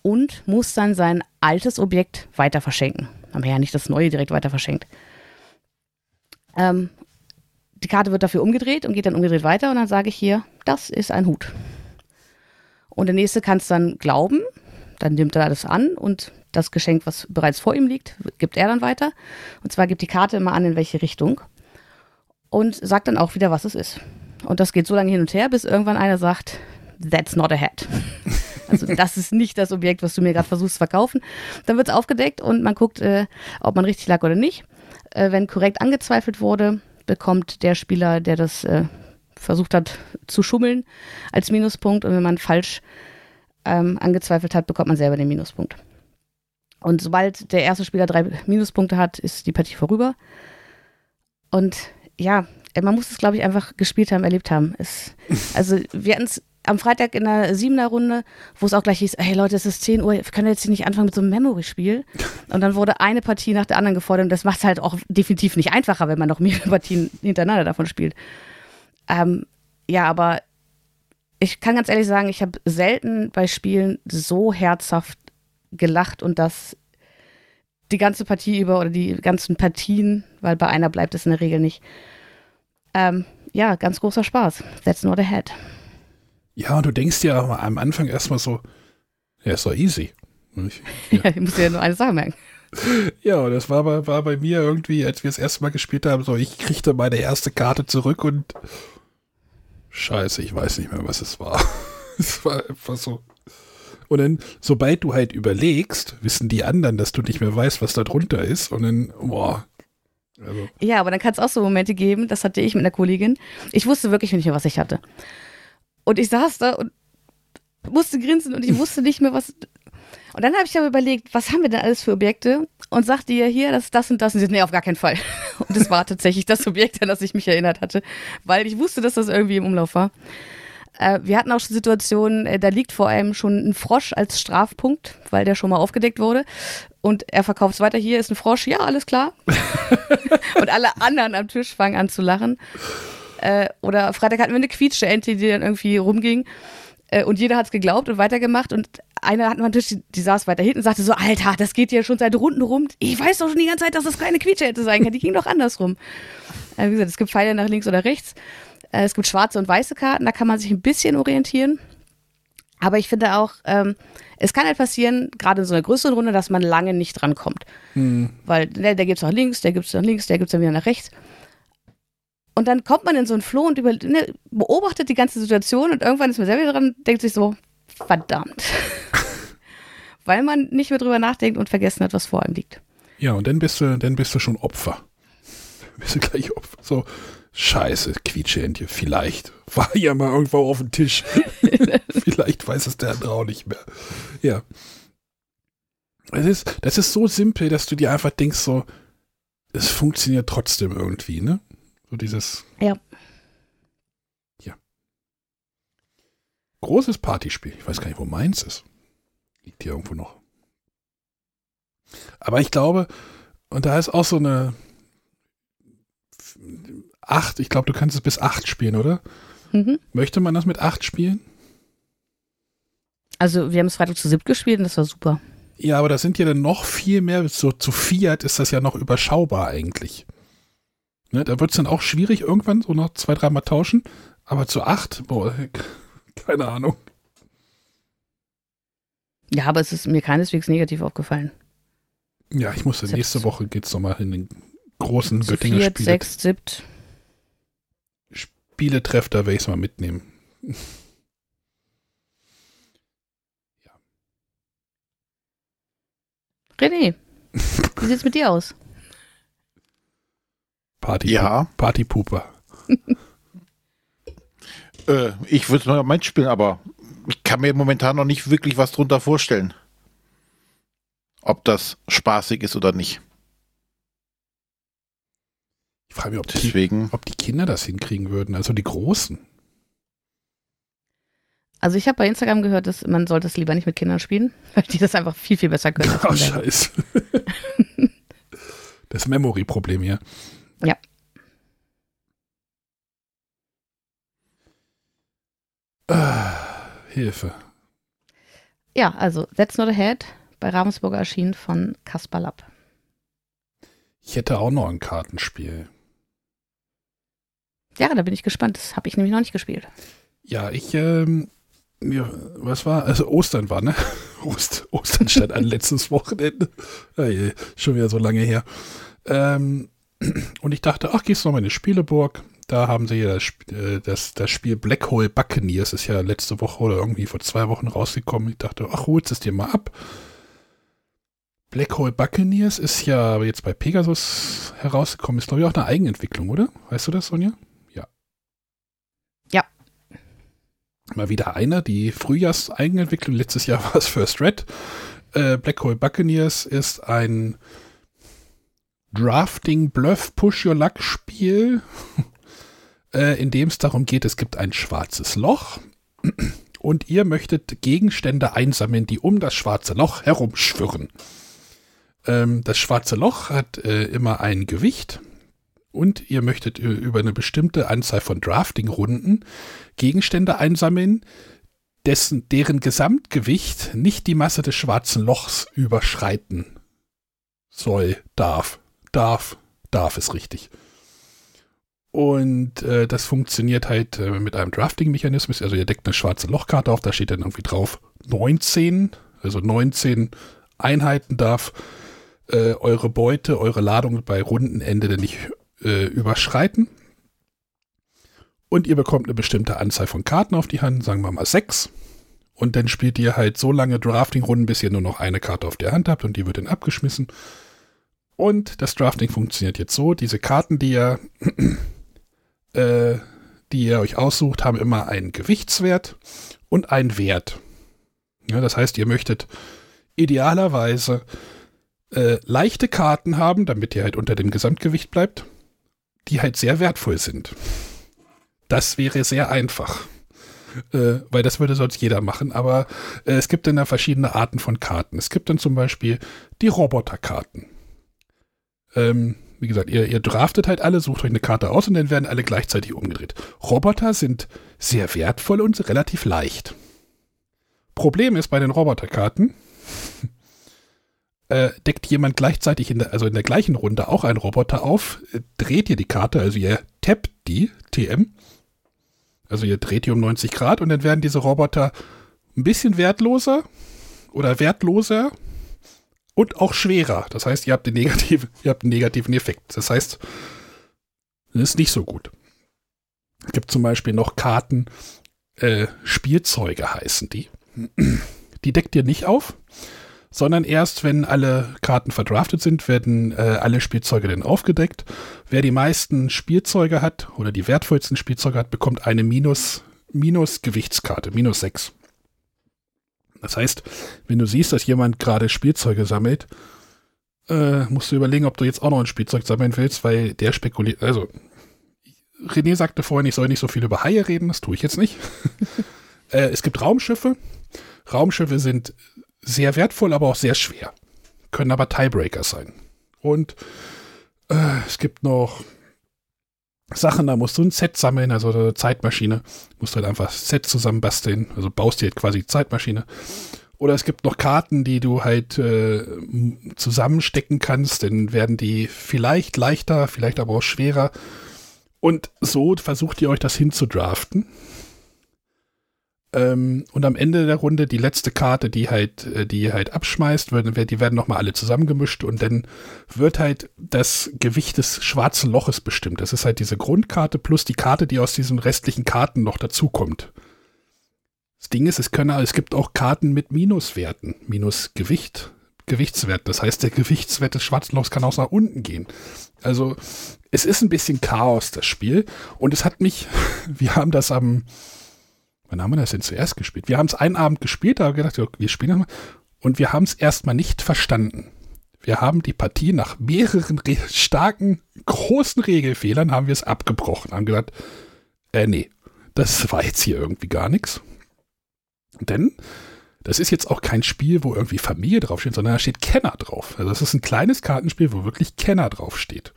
und muss dann sein altes Objekt weiter verschenken haben wir ja nicht das Neue direkt weiter verschenkt. Ähm, die Karte wird dafür umgedreht und geht dann umgedreht weiter und dann sage ich hier, das ist ein Hut. Und der nächste kann es dann glauben, dann nimmt er das an und das Geschenk, was bereits vor ihm liegt, gibt er dann weiter. Und zwar gibt die Karte immer an, in welche Richtung und sagt dann auch wieder, was es ist. Und das geht so lange hin und her, bis irgendwann einer sagt, that's not a hat. <laughs> Also das ist nicht das Objekt, was du mir gerade versuchst zu verkaufen. Dann wird es aufgedeckt und man guckt, äh, ob man richtig lag oder nicht. Äh, wenn korrekt angezweifelt wurde, bekommt der Spieler, der das äh, versucht hat zu schummeln, als Minuspunkt. Und wenn man falsch ähm, angezweifelt hat, bekommt man selber den Minuspunkt. Und sobald der erste Spieler drei Minuspunkte hat, ist die Partie vorüber. Und ja, man muss es, glaube ich, einfach gespielt haben, erlebt haben. Es, <laughs> also wir hatten es am Freitag in der siebener Runde, wo es auch gleich hieß, hey Leute, es ist 10 Uhr, wir können jetzt nicht anfangen mit so einem Memory-Spiel. <laughs> Und dann wurde eine Partie nach der anderen gefordert und das macht es halt auch definitiv nicht einfacher, wenn man noch mehrere Partien hintereinander davon spielt. Ähm, ja, aber ich kann ganz ehrlich sagen, ich habe selten bei Spielen so herzhaft gelacht und das die ganze Partie über oder die ganzen Partien, weil bei einer bleibt es in der Regel nicht, Ähm, ja, ganz großer Spaß. That's not a head. Ja, und du denkst dir am Anfang erstmal so, ja, ist doch easy. Ich, ja. ja, <laughs> ich muss ja nur eine Sache merken. Ja, und das war bei, war bei mir irgendwie, als wir das erste Mal gespielt haben, so, ich kriegte meine erste Karte zurück und scheiße, ich weiß nicht mehr, was es war. <laughs> es war einfach so. Und dann, sobald du halt überlegst, wissen die anderen, dass du nicht mehr weißt, was da drunter ist. Und dann, boah. Also. Ja, aber dann kann es auch so Momente geben, das hatte ich mit einer Kollegin. Ich wusste wirklich nicht mehr, was ich hatte. Und ich saß da und musste grinsen und ich <laughs> wusste nicht mehr, was. Und dann habe ich aber überlegt, was haben wir denn alles für Objekte? Und sagte ihr hier, das ist das und das. Und sie nee, auf gar keinen Fall. <laughs> Und das war tatsächlich das Objekt, an das ich mich erinnert hatte, weil ich wusste, dass das irgendwie im Umlauf war. Äh, wir hatten auch schon Situationen, äh, da liegt vor allem schon ein Frosch als Strafpunkt, weil der schon mal aufgedeckt wurde. Und er verkauft es weiter. Hier ist ein Frosch, ja, alles klar. <laughs> und alle anderen am Tisch fangen an zu lachen. Äh, oder Freitag hatten wir eine quietsche Ente, die dann irgendwie rumging. Äh, und jeder hat es geglaubt und weitergemacht. Und einer hat natürlich, die, die saß weiter hinten und sagte so, Alter, das geht ja schon seit Runden rum. Ich weiß doch schon die ganze Zeit, dass das keine Quietsche hätte sein kann. Die ging doch andersrum. Äh, wie gesagt, es gibt Pfeile nach links oder rechts. Äh, es gibt schwarze und weiße Karten, da kann man sich ein bisschen orientieren. Aber ich finde auch, ähm, es kann halt passieren, gerade in so einer größeren Runde, dass man lange nicht drankommt. Hm. Weil der, der gibt es nach links, der gibt es nach links, der gibt es dann wieder nach rechts. Und dann kommt man in so einen Floh und über, ne, beobachtet die ganze Situation und irgendwann ist man selber dran, denkt sich so, verdammt. <laughs> Weil man nicht mehr drüber nachdenkt und vergessen hat, was vor einem liegt. Ja, und dann bist du, dann bist du schon Opfer. <laughs> bist du gleich Opfer. So, scheiße, Quietscheentje, vielleicht. War ja mal irgendwo auf dem Tisch. <laughs> vielleicht weiß es der andere auch nicht mehr. Ja. Das ist, das ist so simpel, dass du dir einfach denkst, so, es funktioniert trotzdem irgendwie, ne? So dieses. Ja. Ja. Großes Partyspiel. Ich weiß gar nicht, wo meins ist. Liegt hier irgendwo noch. Aber ich glaube, und da ist auch so eine acht, ich glaube, du kannst es bis acht spielen, oder? Mhm. Möchte man das mit acht spielen? Also, wir haben es Freitag zu siebt gespielt und das war super. Ja, aber da sind ja dann noch viel mehr. So zu Fiat ist das ja noch überschaubar eigentlich. Ne, da wird es dann auch schwierig irgendwann, so noch zwei, dreimal tauschen. Aber zu acht, boah, <laughs> keine Ahnung. Ja, aber es ist mir keineswegs negativ aufgefallen. Ja, ich musste nächste Woche geht's nochmal in den großen Göttinger viert, Spiele. sechs, siebt. Spieletreff, da werde ich es mal mitnehmen. ja. René, wie sieht's mit dir aus? Party ja. Partypuper. <laughs> äh, ich würde mal meins spielen, aber ich kann mir momentan noch nicht wirklich was drunter vorstellen. Ob das spaßig ist oder nicht. Ich frage mich, ob, Deswegen. Die, ob die Kinder das hinkriegen würden, also die Großen. Also ich habe bei Instagram gehört, dass man sollte es lieber nicht mit Kindern spielen, <laughs> weil die das einfach viel, viel besser können. Oh, scheiße. <laughs> das Memory-Problem hier. Ja. Ah, Hilfe. Ja, also That's Not Ahead bei Ravensburger erschienen von Kaspar Lapp. Ich hätte auch noch ein Kartenspiel. Ja, da bin ich gespannt. Das habe ich nämlich noch nicht gespielt. Ja, ich, ähm, ja, was war? Also Ostern war, ne? <laughs> Ost, Ostern stand an letztes Wochenende. Je, schon wieder so lange her. Ähm, <clears throat> und ich dachte, ach, gehst du noch mal in die Spieleburg. Da haben sie ja das, äh, das, das Spiel Black Hole Buccaneers, ist ja letzte Woche oder irgendwie vor zwei Wochen rausgekommen. Ich dachte, ach, holst es dir mal ab. Black Hole Buccaneers ist ja jetzt bei Pegasus herausgekommen. Ist, glaube ich, auch eine Eigenentwicklung, oder? Weißt du das, Sonja? Mal wieder einer, die Frühjahrseigenentwicklung. Letztes Jahr <laughs> war es First Red. Äh, Black Hole Buccaneers ist ein Drafting Bluff Push Your Luck Spiel, <laughs> äh, in dem es darum geht, es gibt ein schwarzes Loch <clears throat> und ihr möchtet Gegenstände einsammeln, die um das schwarze Loch herumschwirren. Ähm, das schwarze Loch hat äh, immer ein Gewicht und ihr möchtet über eine bestimmte Anzahl von Drafting-Runden Gegenstände einsammeln, dessen, deren Gesamtgewicht nicht die Masse des schwarzen Lochs überschreiten soll, darf, darf, darf ist richtig. Und äh, das funktioniert halt äh, mit einem Drafting-Mechanismus. Also ihr deckt eine schwarze Lochkarte auf, da steht dann irgendwie drauf 19, also 19 Einheiten darf äh, eure Beute, eure Ladung bei Rundenende nicht äh, überschreiten. Und ihr bekommt eine bestimmte Anzahl von Karten auf die Hand, sagen wir mal sechs. Und dann spielt ihr halt so lange Drafting-Runden, bis ihr nur noch eine Karte auf der Hand habt und die wird dann abgeschmissen. Und das Drafting funktioniert jetzt so: diese Karten, die ihr, <clears throat> äh, die ihr euch aussucht, haben immer einen Gewichtswert und einen Wert. Ja, das heißt, ihr möchtet idealerweise äh, leichte Karten haben, damit ihr halt unter dem Gesamtgewicht bleibt, die halt sehr wertvoll sind. Das wäre sehr einfach. Äh, weil das würde sonst jeder machen, aber äh, es gibt dann ja verschiedene Arten von Karten. Es gibt dann zum Beispiel die Roboterkarten. Ähm, wie gesagt, ihr, ihr draftet halt alle, sucht euch eine Karte aus und dann werden alle gleichzeitig umgedreht. Roboter sind sehr wertvoll und relativ leicht. Problem ist bei den Roboterkarten, äh, deckt jemand gleichzeitig in der, also in der gleichen Runde auch einen Roboter auf, äh, dreht ihr die Karte, also ihr tappt die, TM, also ihr dreht die um 90 Grad und dann werden diese Roboter ein bisschen wertloser oder wertloser und auch schwerer. Das heißt, ihr habt, den <laughs> ihr habt einen negativen Effekt. Das heißt, das ist nicht so gut. Es gibt zum Beispiel noch Karten, äh, Spielzeuge heißen die. Die deckt ihr nicht auf, sondern erst, wenn alle Karten verdraftet sind, werden äh, alle Spielzeuge dann aufgedeckt. Wer die meisten Spielzeuge hat oder die wertvollsten Spielzeuge hat, bekommt eine Minus, Minus Gewichtskarte, minus 6. Das heißt, wenn du siehst, dass jemand gerade Spielzeuge sammelt, äh, musst du überlegen, ob du jetzt auch noch ein Spielzeug sammeln willst, weil der spekuliert. Also, René sagte vorhin, ich soll nicht so viel über Haie reden, das tue ich jetzt nicht. <laughs> äh, es gibt Raumschiffe. Raumschiffe sind sehr wertvoll, aber auch sehr schwer. Können aber Tiebreaker sein. Und äh, es gibt noch Sachen, da musst du ein Set sammeln, also eine Zeitmaschine. Musst du halt einfach Set zusammenbasteln, also baust dir halt quasi Zeitmaschine. Oder es gibt noch Karten, die du halt äh, zusammenstecken kannst, dann werden die vielleicht leichter, vielleicht aber auch schwerer. Und so versucht ihr euch das hinzudraften. Ähm, und am Ende der Runde die letzte Karte, die halt, äh, die halt abschmeißt, die werden nochmal alle zusammengemischt und dann wird halt das Gewicht des schwarzen Loches bestimmt. Das ist halt diese Grundkarte plus die Karte, die aus diesen restlichen Karten noch dazukommt. Das Ding ist, es können, es gibt auch Karten mit Minuswerten, Minusgewicht, Gewichtswert. Das heißt, der Gewichtswert des schwarzen Lochs kann auch nach unten gehen. Also, es ist ein bisschen Chaos, das Spiel. Und es hat mich, <laughs> wir haben das am, wann haben wir das denn zuerst gespielt? Wir haben es einen Abend gespielt, da haben wir gedacht, wir spielen nochmal. Und wir haben es erstmal nicht verstanden. Wir haben die Partie nach mehreren Re starken, großen Regelfehlern haben wir es abgebrochen. Haben gedacht, äh, nee, das war jetzt hier irgendwie gar nichts. Denn das ist jetzt auch kein Spiel, wo irgendwie Familie draufsteht, sondern da steht Kenner drauf. Also das ist ein kleines Kartenspiel, wo wirklich Kenner draufsteht.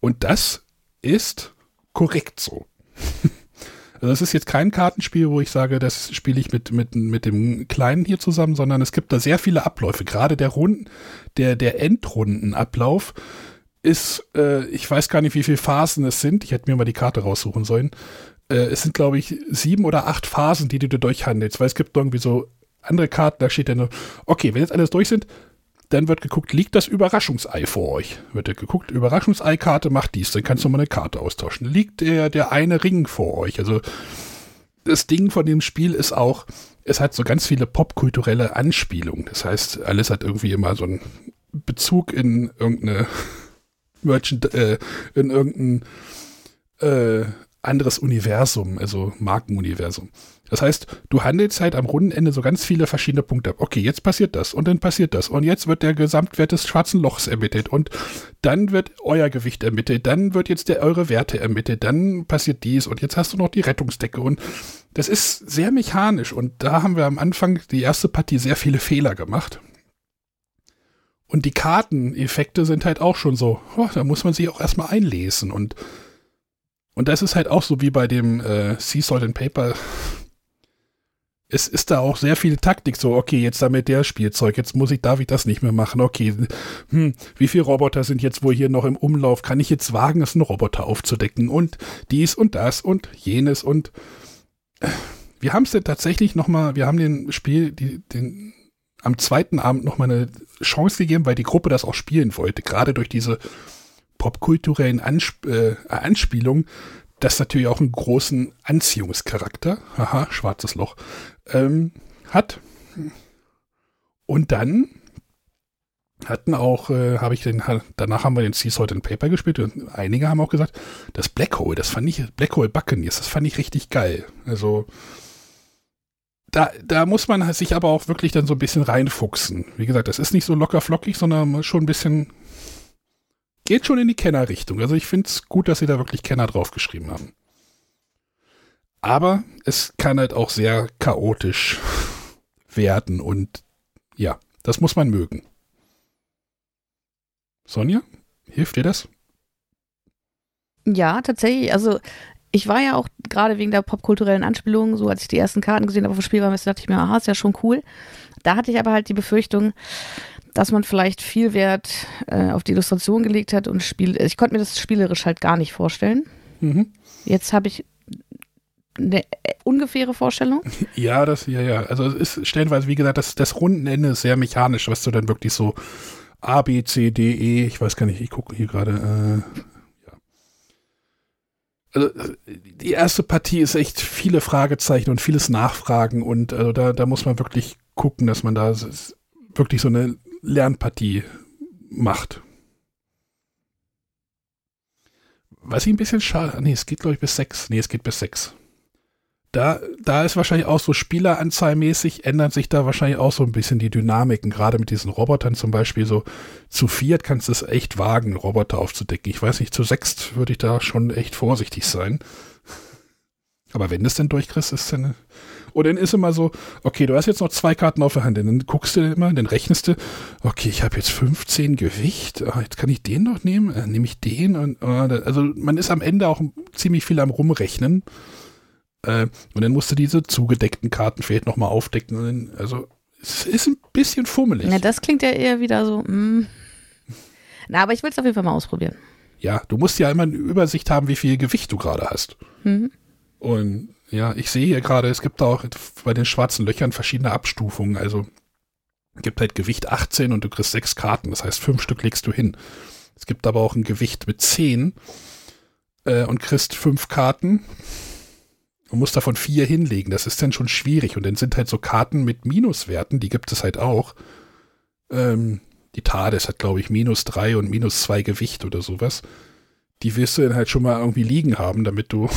Und das ist korrekt so. <laughs> Also es ist jetzt kein Kartenspiel, wo ich sage, das spiele ich mit, mit, mit dem Kleinen hier zusammen, sondern es gibt da sehr viele Abläufe. Gerade der Runden, der, der Endrundenablauf ist, äh, ich weiß gar nicht, wie viele Phasen es sind. Ich hätte mir mal die Karte raussuchen sollen. Äh, es sind, glaube ich, sieben oder acht Phasen, die du durchhandelst, weil es gibt irgendwie so andere Karten, da steht dann okay, wenn jetzt alles durch sind, dann wird geguckt, liegt das Überraschungsei vor euch? Wird geguckt, Überraschungsei-Karte macht dies, dann kannst du mal eine Karte austauschen. Liegt der, der eine Ring vor euch? Also das Ding von dem Spiel ist auch, es hat so ganz viele popkulturelle Anspielungen. Das heißt, alles hat irgendwie immer so einen Bezug in irgendeine <laughs> Merchant, äh, in irgendein äh, anderes Universum, also Markenuniversum. Das heißt, du handelst halt am Rundenende so ganz viele verschiedene Punkte ab. Okay, jetzt passiert das und dann passiert das und jetzt wird der Gesamtwert des schwarzen Lochs ermittelt und dann wird euer Gewicht ermittelt, dann wird jetzt der eure Werte ermittelt, dann passiert dies und jetzt hast du noch die Rettungsdecke und das ist sehr mechanisch und da haben wir am Anfang die erste Partie sehr viele Fehler gemacht. Und die Karteneffekte sind halt auch schon so, oh, da muss man sich auch erstmal einlesen und und das ist halt auch so wie bei dem äh, Sea Salt and Paper es ist da auch sehr viel Taktik, so, okay, jetzt damit der Spielzeug, jetzt muss ich, darf ich das nicht mehr machen, okay, hm, wie viele Roboter sind jetzt wohl hier noch im Umlauf, kann ich jetzt wagen, es einen Roboter aufzudecken? Und dies und das und jenes und äh, wir haben es denn tatsächlich nochmal, wir haben dem Spiel, die, den, am zweiten Abend nochmal eine Chance gegeben, weil die Gruppe das auch spielen wollte, gerade durch diese popkulturellen Ansp äh, Anspielungen, das natürlich auch einen großen Anziehungscharakter, haha, schwarzes Loch, ähm, hat. Und dann hatten auch, äh, habe ich den, danach haben wir den Sea Salt and Paper gespielt und einige haben auch gesagt, das Black Hole, das fand ich, Black Hole Buccaneers, das fand ich richtig geil. Also, da, da muss man sich aber auch wirklich dann so ein bisschen reinfuchsen. Wie gesagt, das ist nicht so locker flockig, sondern schon ein bisschen, geht schon in die Kennerrichtung. Also ich finde es gut, dass sie da wirklich Kenner draufgeschrieben haben. Aber es kann halt auch sehr chaotisch <laughs> werden und ja, das muss man mögen. Sonja, hilft dir das? Ja, tatsächlich. Also ich war ja auch gerade wegen der popkulturellen Anspielung, so als ich die ersten Karten gesehen habe auf dem Spiel, dachte ich mir, aha, ist ja schon cool. Da hatte ich aber halt die Befürchtung, dass man vielleicht viel Wert äh, auf die Illustration gelegt hat und Spiel. Ich konnte mir das spielerisch halt gar nicht vorstellen. Mhm. Jetzt habe ich eine ungefähre Vorstellung? <laughs> Ja, das, ja, ja. Also es ist stellenweise, wie gesagt, das, das Rundenende ist sehr mechanisch, was du dann wirklich so A, B, C, D, E, ich weiß gar nicht, ich gucke hier gerade, äh, ja. Also die erste Partie ist echt viele Fragezeichen und vieles Nachfragen und also da, da muss man wirklich gucken, dass man da wirklich so eine Lernpartie macht. Was ich ein bisschen schade, nee, es geht glaube ich bis sechs. Nee, es geht bis sechs da, da ist wahrscheinlich auch so spieleranzahlmäßig, ändern sich da wahrscheinlich auch so ein bisschen die Dynamiken, gerade mit diesen Robotern zum Beispiel. So zu viert kannst du es echt wagen, Roboter aufzudecken. Ich weiß nicht, zu sechst würde ich da schon echt vorsichtig sein. Aber wenn du es denn durchkriegst, ist dann. Und dann ist immer so, okay, du hast jetzt noch zwei Karten auf der Hand, dann guckst du immer, dann rechnest du, okay, ich habe jetzt 15 Gewicht, oh, jetzt kann ich den noch nehmen, äh, nehme ich den und oh, also man ist am Ende auch ziemlich viel am rumrechnen. Äh, und dann musst du diese zugedeckten Karten vielleicht nochmal aufdecken. also es ist ein bisschen fummelig. Na, das klingt ja eher wieder so. Mm. Na, aber ich will es auf jeden Fall mal ausprobieren. Ja, du musst ja immer eine Übersicht haben, wie viel Gewicht du gerade hast. Mhm. Und ja, ich sehe hier gerade, es gibt auch bei den schwarzen Löchern verschiedene Abstufungen. Also es gibt halt Gewicht 18 und du kriegst sechs Karten. Das heißt, fünf Stück legst du hin. Es gibt aber auch ein Gewicht mit 10 äh, und kriegst fünf Karten und muss davon vier hinlegen. Das ist dann schon schwierig. Und dann sind halt so Karten mit Minuswerten, die gibt es halt auch. Ähm, die TARDIS hat, glaube ich, minus drei und minus zwei Gewicht oder sowas. Die wirst du dann halt schon mal irgendwie liegen haben, damit du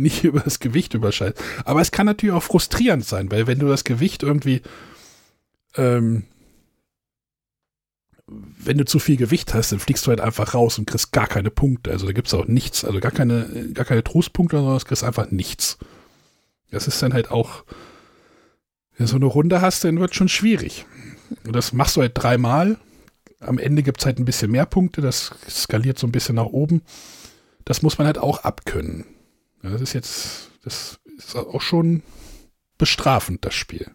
nicht <laughs> über das Gewicht überschaltest. Aber es kann natürlich auch frustrierend sein, weil wenn du das Gewicht irgendwie ähm, wenn du zu viel Gewicht hast, dann fliegst du halt einfach raus und kriegst gar keine Punkte. Also da gibt es auch nichts, also gar keine, gar keine Trostpunkte, sondern du kriegst einfach nichts. Das ist dann halt auch, wenn du so eine Runde hast, dann wird schon schwierig. Und das machst du halt dreimal. Am Ende gibt es halt ein bisschen mehr Punkte, das skaliert so ein bisschen nach oben. Das muss man halt auch abkönnen. Das ist jetzt, das ist auch schon bestrafend, das Spiel.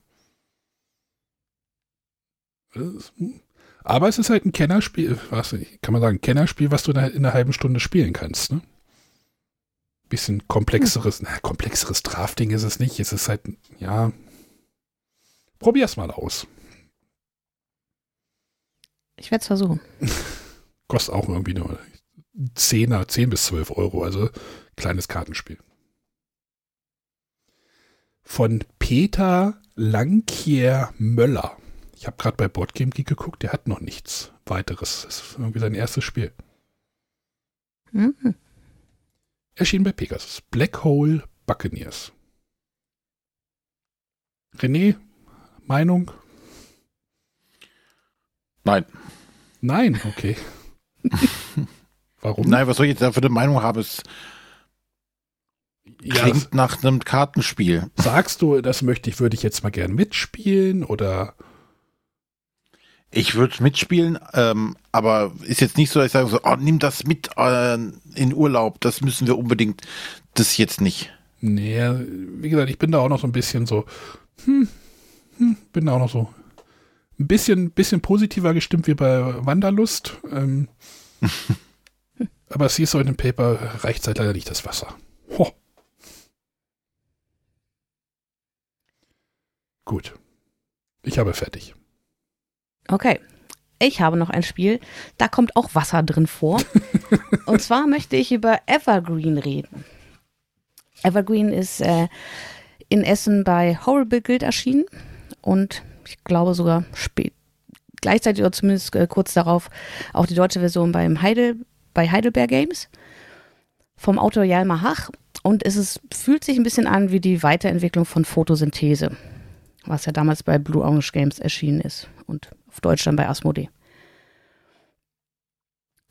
Aber es ist halt ein Kennerspiel, was kann man sagen, Kennerspiel, was du in einer halben Stunde spielen kannst. Ne? Bisschen komplexeres, na, komplexeres Drafting ist es nicht. Es ist halt, ja, probier's mal aus. Ich werde es versuchen. <laughs> Kostet auch irgendwie nur 10, 10 bis 12 Euro, also kleines Kartenspiel. Von Peter Langkier Möller. Ich habe gerade bei Boardgame Geek geguckt, der hat noch nichts weiteres. Das ist irgendwie sein erstes Spiel. Mhm. Erschien bei Pegasus. Black Hole Buccaneers. René, Meinung? Nein. Nein, okay. <laughs> Warum? Nein, was soll ich jetzt da für eine Meinung haben? Es ja, klingt nach einem Kartenspiel. Sagst du, das möchte ich, würde ich jetzt mal gern mitspielen oder ich würde mitspielen, ähm, aber ist jetzt nicht so, dass ich sage so, oh, nimm das mit äh, in Urlaub, das müssen wir unbedingt, das jetzt nicht. Nee, wie gesagt, ich bin da auch noch so ein bisschen so, hm, hm, bin da auch noch so ein bisschen, bisschen positiver gestimmt wie bei Wanderlust. Ähm, <laughs> aber Sea Salt and Paper reicht seit leider nicht das Wasser. Ho. Gut. Ich habe fertig. Okay. Ich habe noch ein Spiel, da kommt auch Wasser drin vor. <laughs> Und zwar möchte ich über Evergreen reden. Evergreen ist äh, in Essen bei Horrible Guild erschienen und ich glaube sogar spät, gleichzeitig oder zumindest äh, kurz darauf auch die deutsche Version beim Heidel, bei Heidelberg Games vom Autor Jalmar Hach und es ist, fühlt sich ein bisschen an wie die Weiterentwicklung von Photosynthese, was ja damals bei Blue Orange Games erschienen ist und auf Deutsch dann bei Asmodee.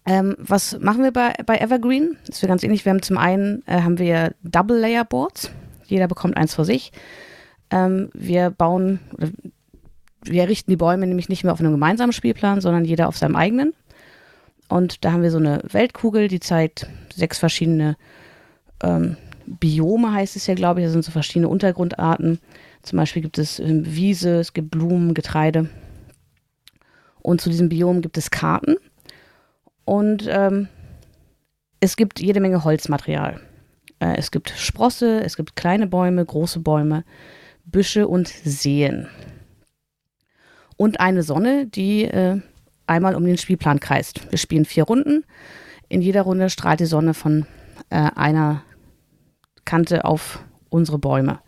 Ähm, was machen wir bei, bei Evergreen? Das ist ganz ähnlich. Wir haben zum einen äh, haben wir Double Layer Boards. Jeder bekommt eins für sich. Ähm, wir bauen, wir richten die Bäume nämlich nicht mehr auf einem gemeinsamen Spielplan, sondern jeder auf seinem eigenen. Und da haben wir so eine Weltkugel, die zeigt sechs verschiedene ähm, Biome, heißt es ja, glaube ich. Das sind so verschiedene Untergrundarten. Zum Beispiel gibt es ähm, Wiese, es gibt Blumen, Getreide. Und zu diesem Biom gibt es Karten. Und ähm, es gibt jede Menge Holzmaterial. Äh, es gibt Sprosse, es gibt kleine Bäume, große Bäume, Büsche und Seen. Und eine Sonne, die äh, einmal um den Spielplan kreist. Wir spielen vier Runden. In jeder Runde strahlt die Sonne von äh, einer Kante auf unsere Bäume.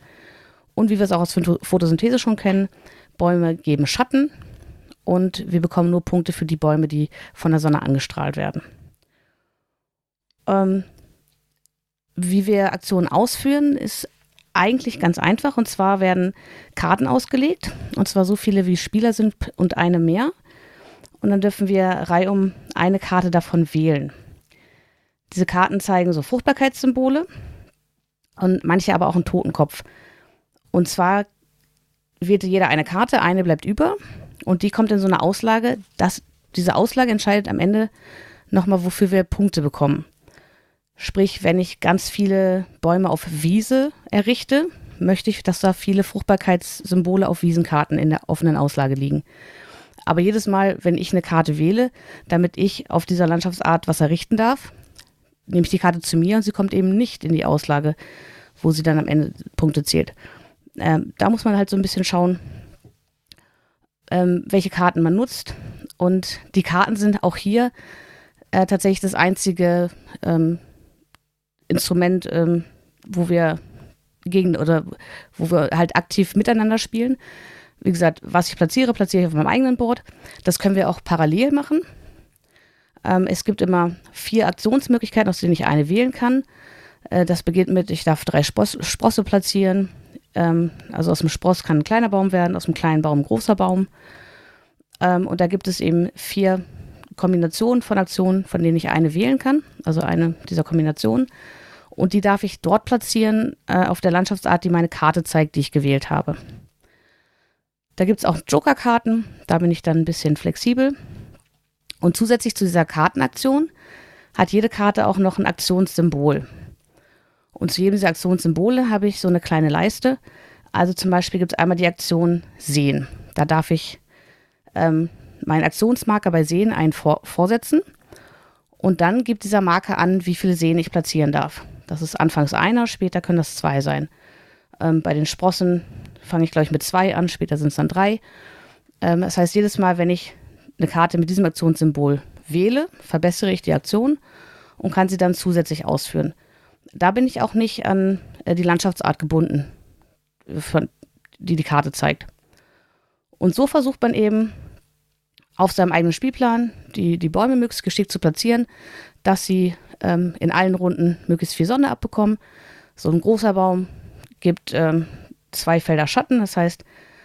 Und wie wir es auch aus Photosynthese schon kennen, Bäume geben Schatten und wir bekommen nur Punkte für die Bäume, die von der Sonne angestrahlt werden. Ähm, wie wir Aktionen ausführen, ist eigentlich ganz einfach. Und zwar werden Karten ausgelegt. Und zwar so viele, wie Spieler sind und eine mehr. Und dann dürfen wir reihum eine Karte davon wählen. Diese Karten zeigen so Fruchtbarkeitssymbole und manche aber auch einen Totenkopf. Und zwar wählte jeder eine Karte, eine bleibt über und die kommt in so eine Auslage. Das, diese Auslage entscheidet am Ende nochmal, wofür wir Punkte bekommen. Sprich, wenn ich ganz viele Bäume auf Wiese errichte, möchte ich, dass da viele Fruchtbarkeitssymbole auf Wiesenkarten in der offenen Auslage liegen. Aber jedes Mal, wenn ich eine Karte wähle, damit ich auf dieser Landschaftsart was errichten darf, nehme ich die Karte zu mir und sie kommt eben nicht in die Auslage, wo sie dann am Ende Punkte zählt. Ähm, da muss man halt so ein bisschen schauen, ähm, welche Karten man nutzt. Und die Karten sind auch hier äh, tatsächlich das einzige ähm, Instrument, ähm, wo wir gegen oder wo wir halt aktiv miteinander spielen. Wie gesagt, was ich platziere, platziere ich auf meinem eigenen Board. Das können wir auch parallel machen. Ähm, es gibt immer vier Aktionsmöglichkeiten, aus denen ich eine wählen kann. Äh, das beginnt mit, ich darf drei Spross, Sprosse platzieren. Ähm, also aus dem Spross kann ein kleiner Baum werden, aus dem kleinen Baum ein großer Baum. Ähm, und da gibt es eben vier Kombinationen von Aktionen, von denen ich eine wählen kann, also eine dieser Kombinationen. Und die darf ich dort platzieren äh, auf der Landschaftsart, die meine Karte zeigt, die ich gewählt habe. Da gibt es auch Joker-Karten, da bin ich dann ein bisschen flexibel. Und zusätzlich zu dieser Kartenaktion hat jede Karte auch noch ein Aktionssymbol. Und zu jedem dieser Aktionssymbole habe ich so eine kleine Leiste. Also zum Beispiel gibt es einmal die Aktion Sehen. Da darf ich ähm, meinen Aktionsmarker bei Sehen vor vorsetzen. Und dann gibt dieser Marker an, wie viele Seen ich platzieren darf. Das ist anfangs einer, später können das zwei sein. Ähm, bei den Sprossen fange ich, glaube ich, mit zwei an, später sind es dann drei. Ähm, das heißt, jedes Mal, wenn ich eine Karte mit diesem Aktionssymbol wähle, verbessere ich die Aktion und kann sie dann zusätzlich ausführen. Da bin ich auch nicht an äh, die Landschaftsart gebunden, von, die die Karte zeigt. Und so versucht man eben auf seinem eigenen Spielplan die, die Bäume möglichst geschickt zu platzieren, dass sie ähm, in allen Runden möglichst viel Sonne abbekommen. So ein großer Baum gibt ähm, zwei Felder Schatten, das heißt,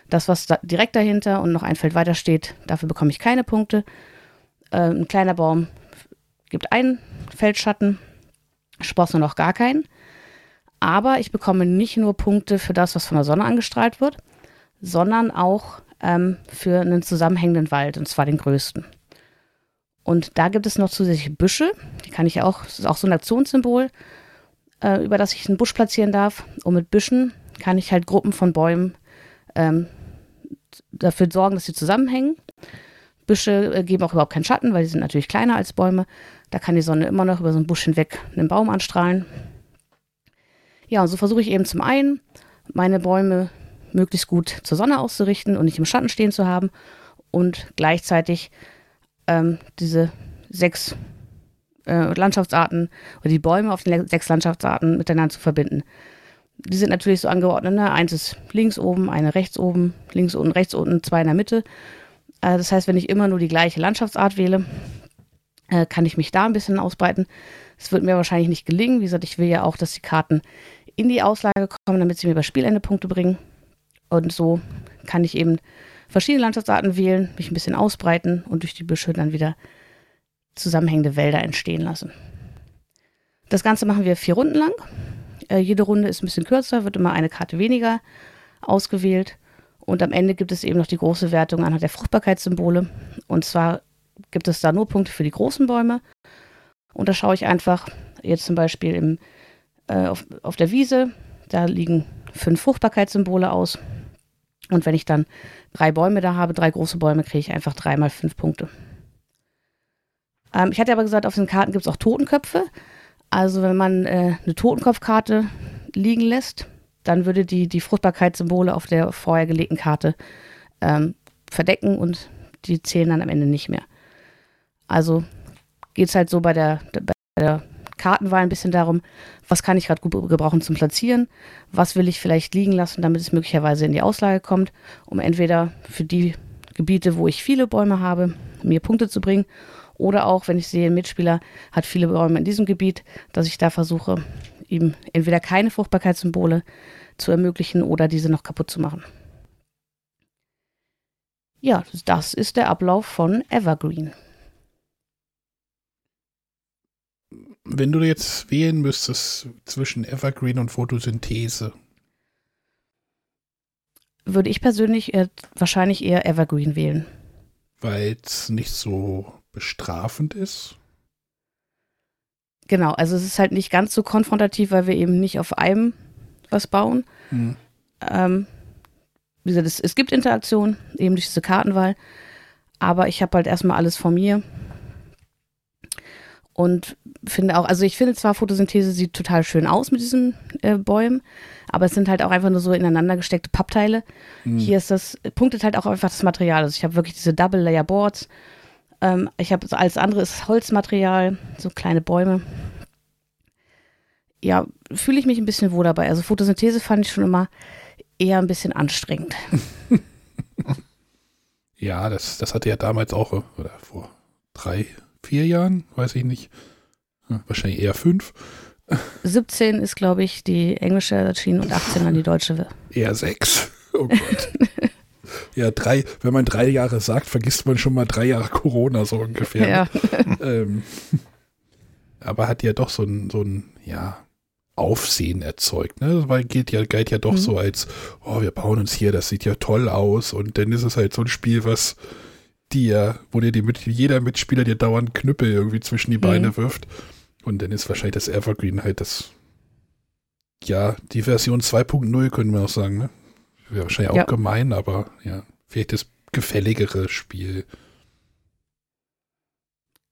das, was da direkt dahinter und noch ein Feld weiter steht, dafür bekomme ich keine Punkte. Ähm, ein kleiner Baum gibt ein Feld Schatten, Sprosse noch gar keinen. Aber ich bekomme nicht nur Punkte für das, was von der Sonne angestrahlt wird, sondern auch ähm, für einen zusammenhängenden Wald, und zwar den größten. Und da gibt es noch zusätzliche Büsche, die kann ich auch, das ist auch so ein Aktionssymbol. äh, über das ich einen Busch platzieren darf. Und mit Büschen kann ich halt Gruppen von Bäumen ähm, dafür sorgen, dass sie zusammenhängen. Büsche äh, geben auch überhaupt keinen Schatten, weil die sind natürlich kleiner als Bäume. Da kann die Sonne immer noch über so einen Busch hinweg einen Baum anstrahlen. Ja, und so versuche ich eben zum einen, meine Bäume möglichst gut zur Sonne auszurichten und nicht im Schatten stehen zu haben und gleichzeitig ähm, diese sechs äh, Landschaftsarten oder die Bäume auf den sechs Landschaftsarten miteinander zu verbinden. Die sind natürlich so angeordnet. Ne? Eins ist links oben, eine rechts oben, links unten, rechts unten, zwei in der Mitte. Äh, das heißt, wenn ich immer nur die gleiche Landschaftsart wähle, äh, kann ich mich da ein bisschen ausbreiten. Es wird mir wahrscheinlich nicht gelingen. Wie gesagt, ich will ja auch, dass die Karten in die Auslage kommen, damit sie mir bei Spielende Punkte bringen. Und so kann ich eben verschiedene Landschaftsarten wählen, mich ein bisschen ausbreiten und durch die Büsche dann wieder zusammenhängende Wälder entstehen lassen. Das Ganze machen wir vier Runden lang. Äh, jede Runde ist ein bisschen kürzer, wird immer eine Karte weniger ausgewählt. Und am Ende gibt es eben noch die große Wertung anhand der Fruchtbarkeitssymbole. Und zwar gibt es da nur Punkte für die großen Bäume. Und da schaue ich einfach, jetzt zum Beispiel im, äh, auf, auf der Wiese, da liegen fünf Fruchtbarkeitssymbole aus. Und wenn ich dann drei Bäume da habe, drei große Bäume, kriege ich einfach dreimal fünf Punkte. Ähm, ich hatte aber gesagt, auf den Karten gibt es auch Totenköpfe. Also wenn man äh, eine Totenkopfkarte liegen lässt, dann würde die die Fruchtbarkeitssymbole auf der vorher gelegten Karte ähm, verdecken und die zählen dann am Ende nicht mehr. Also geht es halt so bei der, bei der Kartenwahl ein bisschen darum, was kann ich gerade gut gebrauchen zum Platzieren, was will ich vielleicht liegen lassen, damit es möglicherweise in die Auslage kommt, um entweder für die Gebiete, wo ich viele Bäume habe, mir Punkte zu bringen oder auch, wenn ich sehe, ein Mitspieler hat viele Bäume in diesem Gebiet, dass ich da versuche, ihm entweder keine Fruchtbarkeitssymbole zu ermöglichen oder diese noch kaputt zu machen. Ja, das ist der Ablauf von Evergreen. Wenn du jetzt wählen müsstest zwischen Evergreen und Photosynthese, würde ich persönlich äh, wahrscheinlich eher Evergreen wählen. Weil es nicht so bestrafend ist? Genau, also es ist halt nicht ganz so konfrontativ, weil wir eben nicht auf einem was bauen. Hm. Ähm, wie gesagt, es, es gibt Interaktion, eben durch diese Kartenwahl, aber ich habe halt erstmal alles von mir. Und finde auch, also ich finde zwar, Photosynthese sieht total schön aus mit diesen äh, Bäumen, aber es sind halt auch einfach nur so ineinander gesteckte Pappteile. Hm. Hier ist das, punktet halt auch einfach das Material. Also ich habe wirklich diese Double Layer Boards ähm, ich habe alles andere ist Holzmaterial, so kleine Bäume. Ja, fühle ich mich ein bisschen wohl dabei. Also Photosynthese fand ich schon immer eher ein bisschen anstrengend. <laughs> ja, das, das hatte ja damals auch, oder vor drei, vier Jahren, weiß ich nicht. Wahrscheinlich eher fünf. 17 ist, glaube ich, die englische erschienen und 18 dann die deutsche. Eher sechs. Oh Gott. Ja, drei, wenn man drei Jahre sagt, vergisst man schon mal drei Jahre Corona so ungefähr. Ja. <laughs> ähm, aber hat ja doch so ein, so ein, ja, Aufsehen erzeugt, ne? Weil geht ja, galt ja doch mhm. so als, oh, wir bauen uns hier, das sieht ja toll aus. Und dann ist es halt so ein Spiel, was dir, wo dir die, jeder Mitspieler dir dauernd Knüppel irgendwie zwischen die Beine mhm. wirft. Und dann ist wahrscheinlich das Evergreen halt das, ja, die Version 2.0 können wir auch sagen, ne? Wäre wahrscheinlich auch ja. gemein, aber ja, vielleicht das gefälligere Spiel.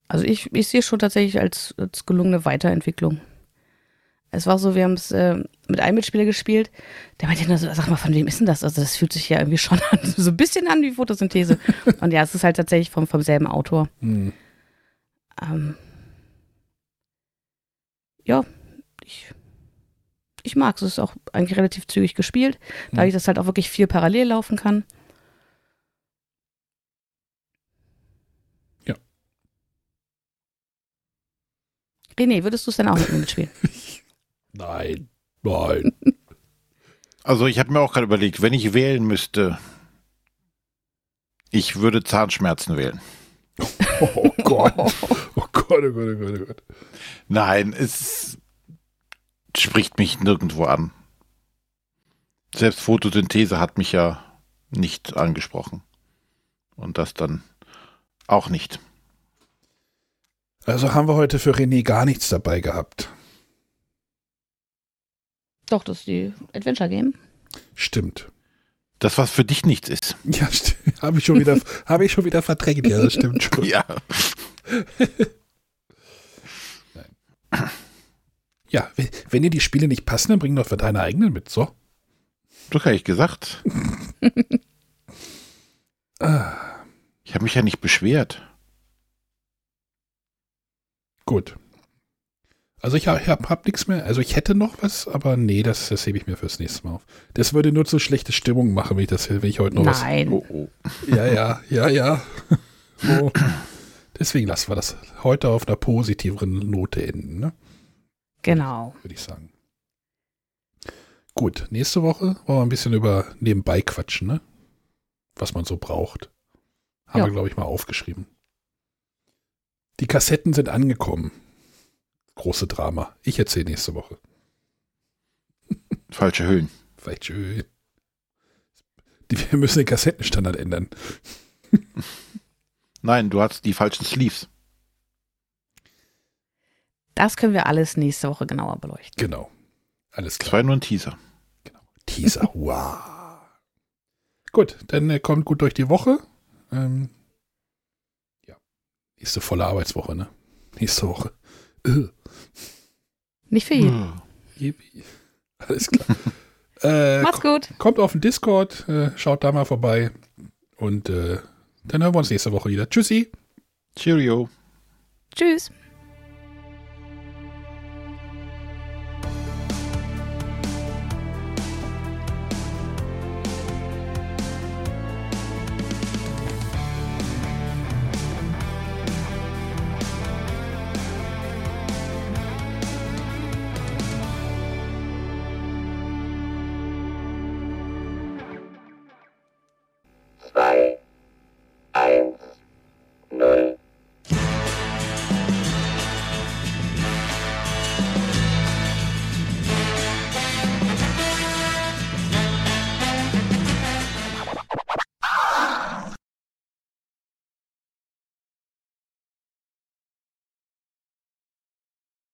Also ich, ich sehe es schon tatsächlich als, als gelungene Weiterentwicklung. Es war so, wir haben es äh, mit einem Mitspieler gespielt, der meinte nur so, sag mal, von wem ist denn das? Also das fühlt sich ja irgendwie schon <laughs> an, so ein bisschen an wie Photosynthese. <laughs> Und ja, es ist halt tatsächlich vom, vom selben Autor. Hm. Ähm, ja, ich ich mag es. Es ist auch eigentlich relativ zügig gespielt, da mhm. ich das halt auch wirklich viel parallel laufen kann. Ja. René, würdest du es denn auch mit mir mitspielen? <laughs> nein, nein. Also ich habe mir auch gerade überlegt, wenn ich wählen müsste, ich würde Zahnschmerzen wählen. Oh Gott. Oh Gott, oh Gott, oh Gott, oh Gott. Nein, es spricht mich nirgendwo an. Selbst Photosynthese hat mich ja nicht angesprochen. Und das dann auch nicht. Also haben wir heute für René gar nichts dabei gehabt. Doch, das ist die Adventure Game. Stimmt. Das, was für dich nichts ist. Ja, <laughs> habe ich schon wieder, habe ich schon wieder verdrängt. Ja, das stimmt schon. Ja. <laughs> Ja, wenn, wenn dir die Spiele nicht passen, dann bring doch für deine eigenen mit. So. Das habe ich gesagt. <laughs> Ah, Ich habe mich ja nicht beschwert. gut. Also ich habe hab, hab nichts mehr. Also ich hätte noch was, aber nee, das, das hebe ich mir fürs nächste Mal auf. Das würde nur zu schlechte Stimmung machen, wenn ich das, wenn ich heute noch Nein. Oh, oh. was. <laughs> Ja, ja, ja, ja. So. <laughs> Deswegen lassen wir das heute auf einer positiveren Note enden, ne? Genau. würde ich sagen. Gut, nächste Woche wollen wir ein bisschen über nebenbei quatschen, ne? Was man so braucht. Haben Ja. wir, glaube ich, mal aufgeschrieben. Die Kassetten sind angekommen. Große Drama. Ich erzähle nächste Woche. Falsche Höhlen. Vielleicht schön. Die, wir müssen den Kassettenstandard ändern. Nein, du hast die falschen Sleeves. Das können wir alles nächste Woche genauer beleuchten. Genau. Alles Das klar. war nur ein Teaser. Teaser. <laughs> wow. Gut, dann äh, kommt gut durch die Woche. Ähm, ja. Nächste volle Arbeitswoche, ne? Nächste Woche. Äh. Nicht für jeden. Hm. Alles klar. <laughs> äh, Macht's gut. kommt auf den Discord, äh, schaut da mal vorbei. Und äh, dann hören wir uns nächste Woche wieder. Tschüssi. Cheerio. Tschüss.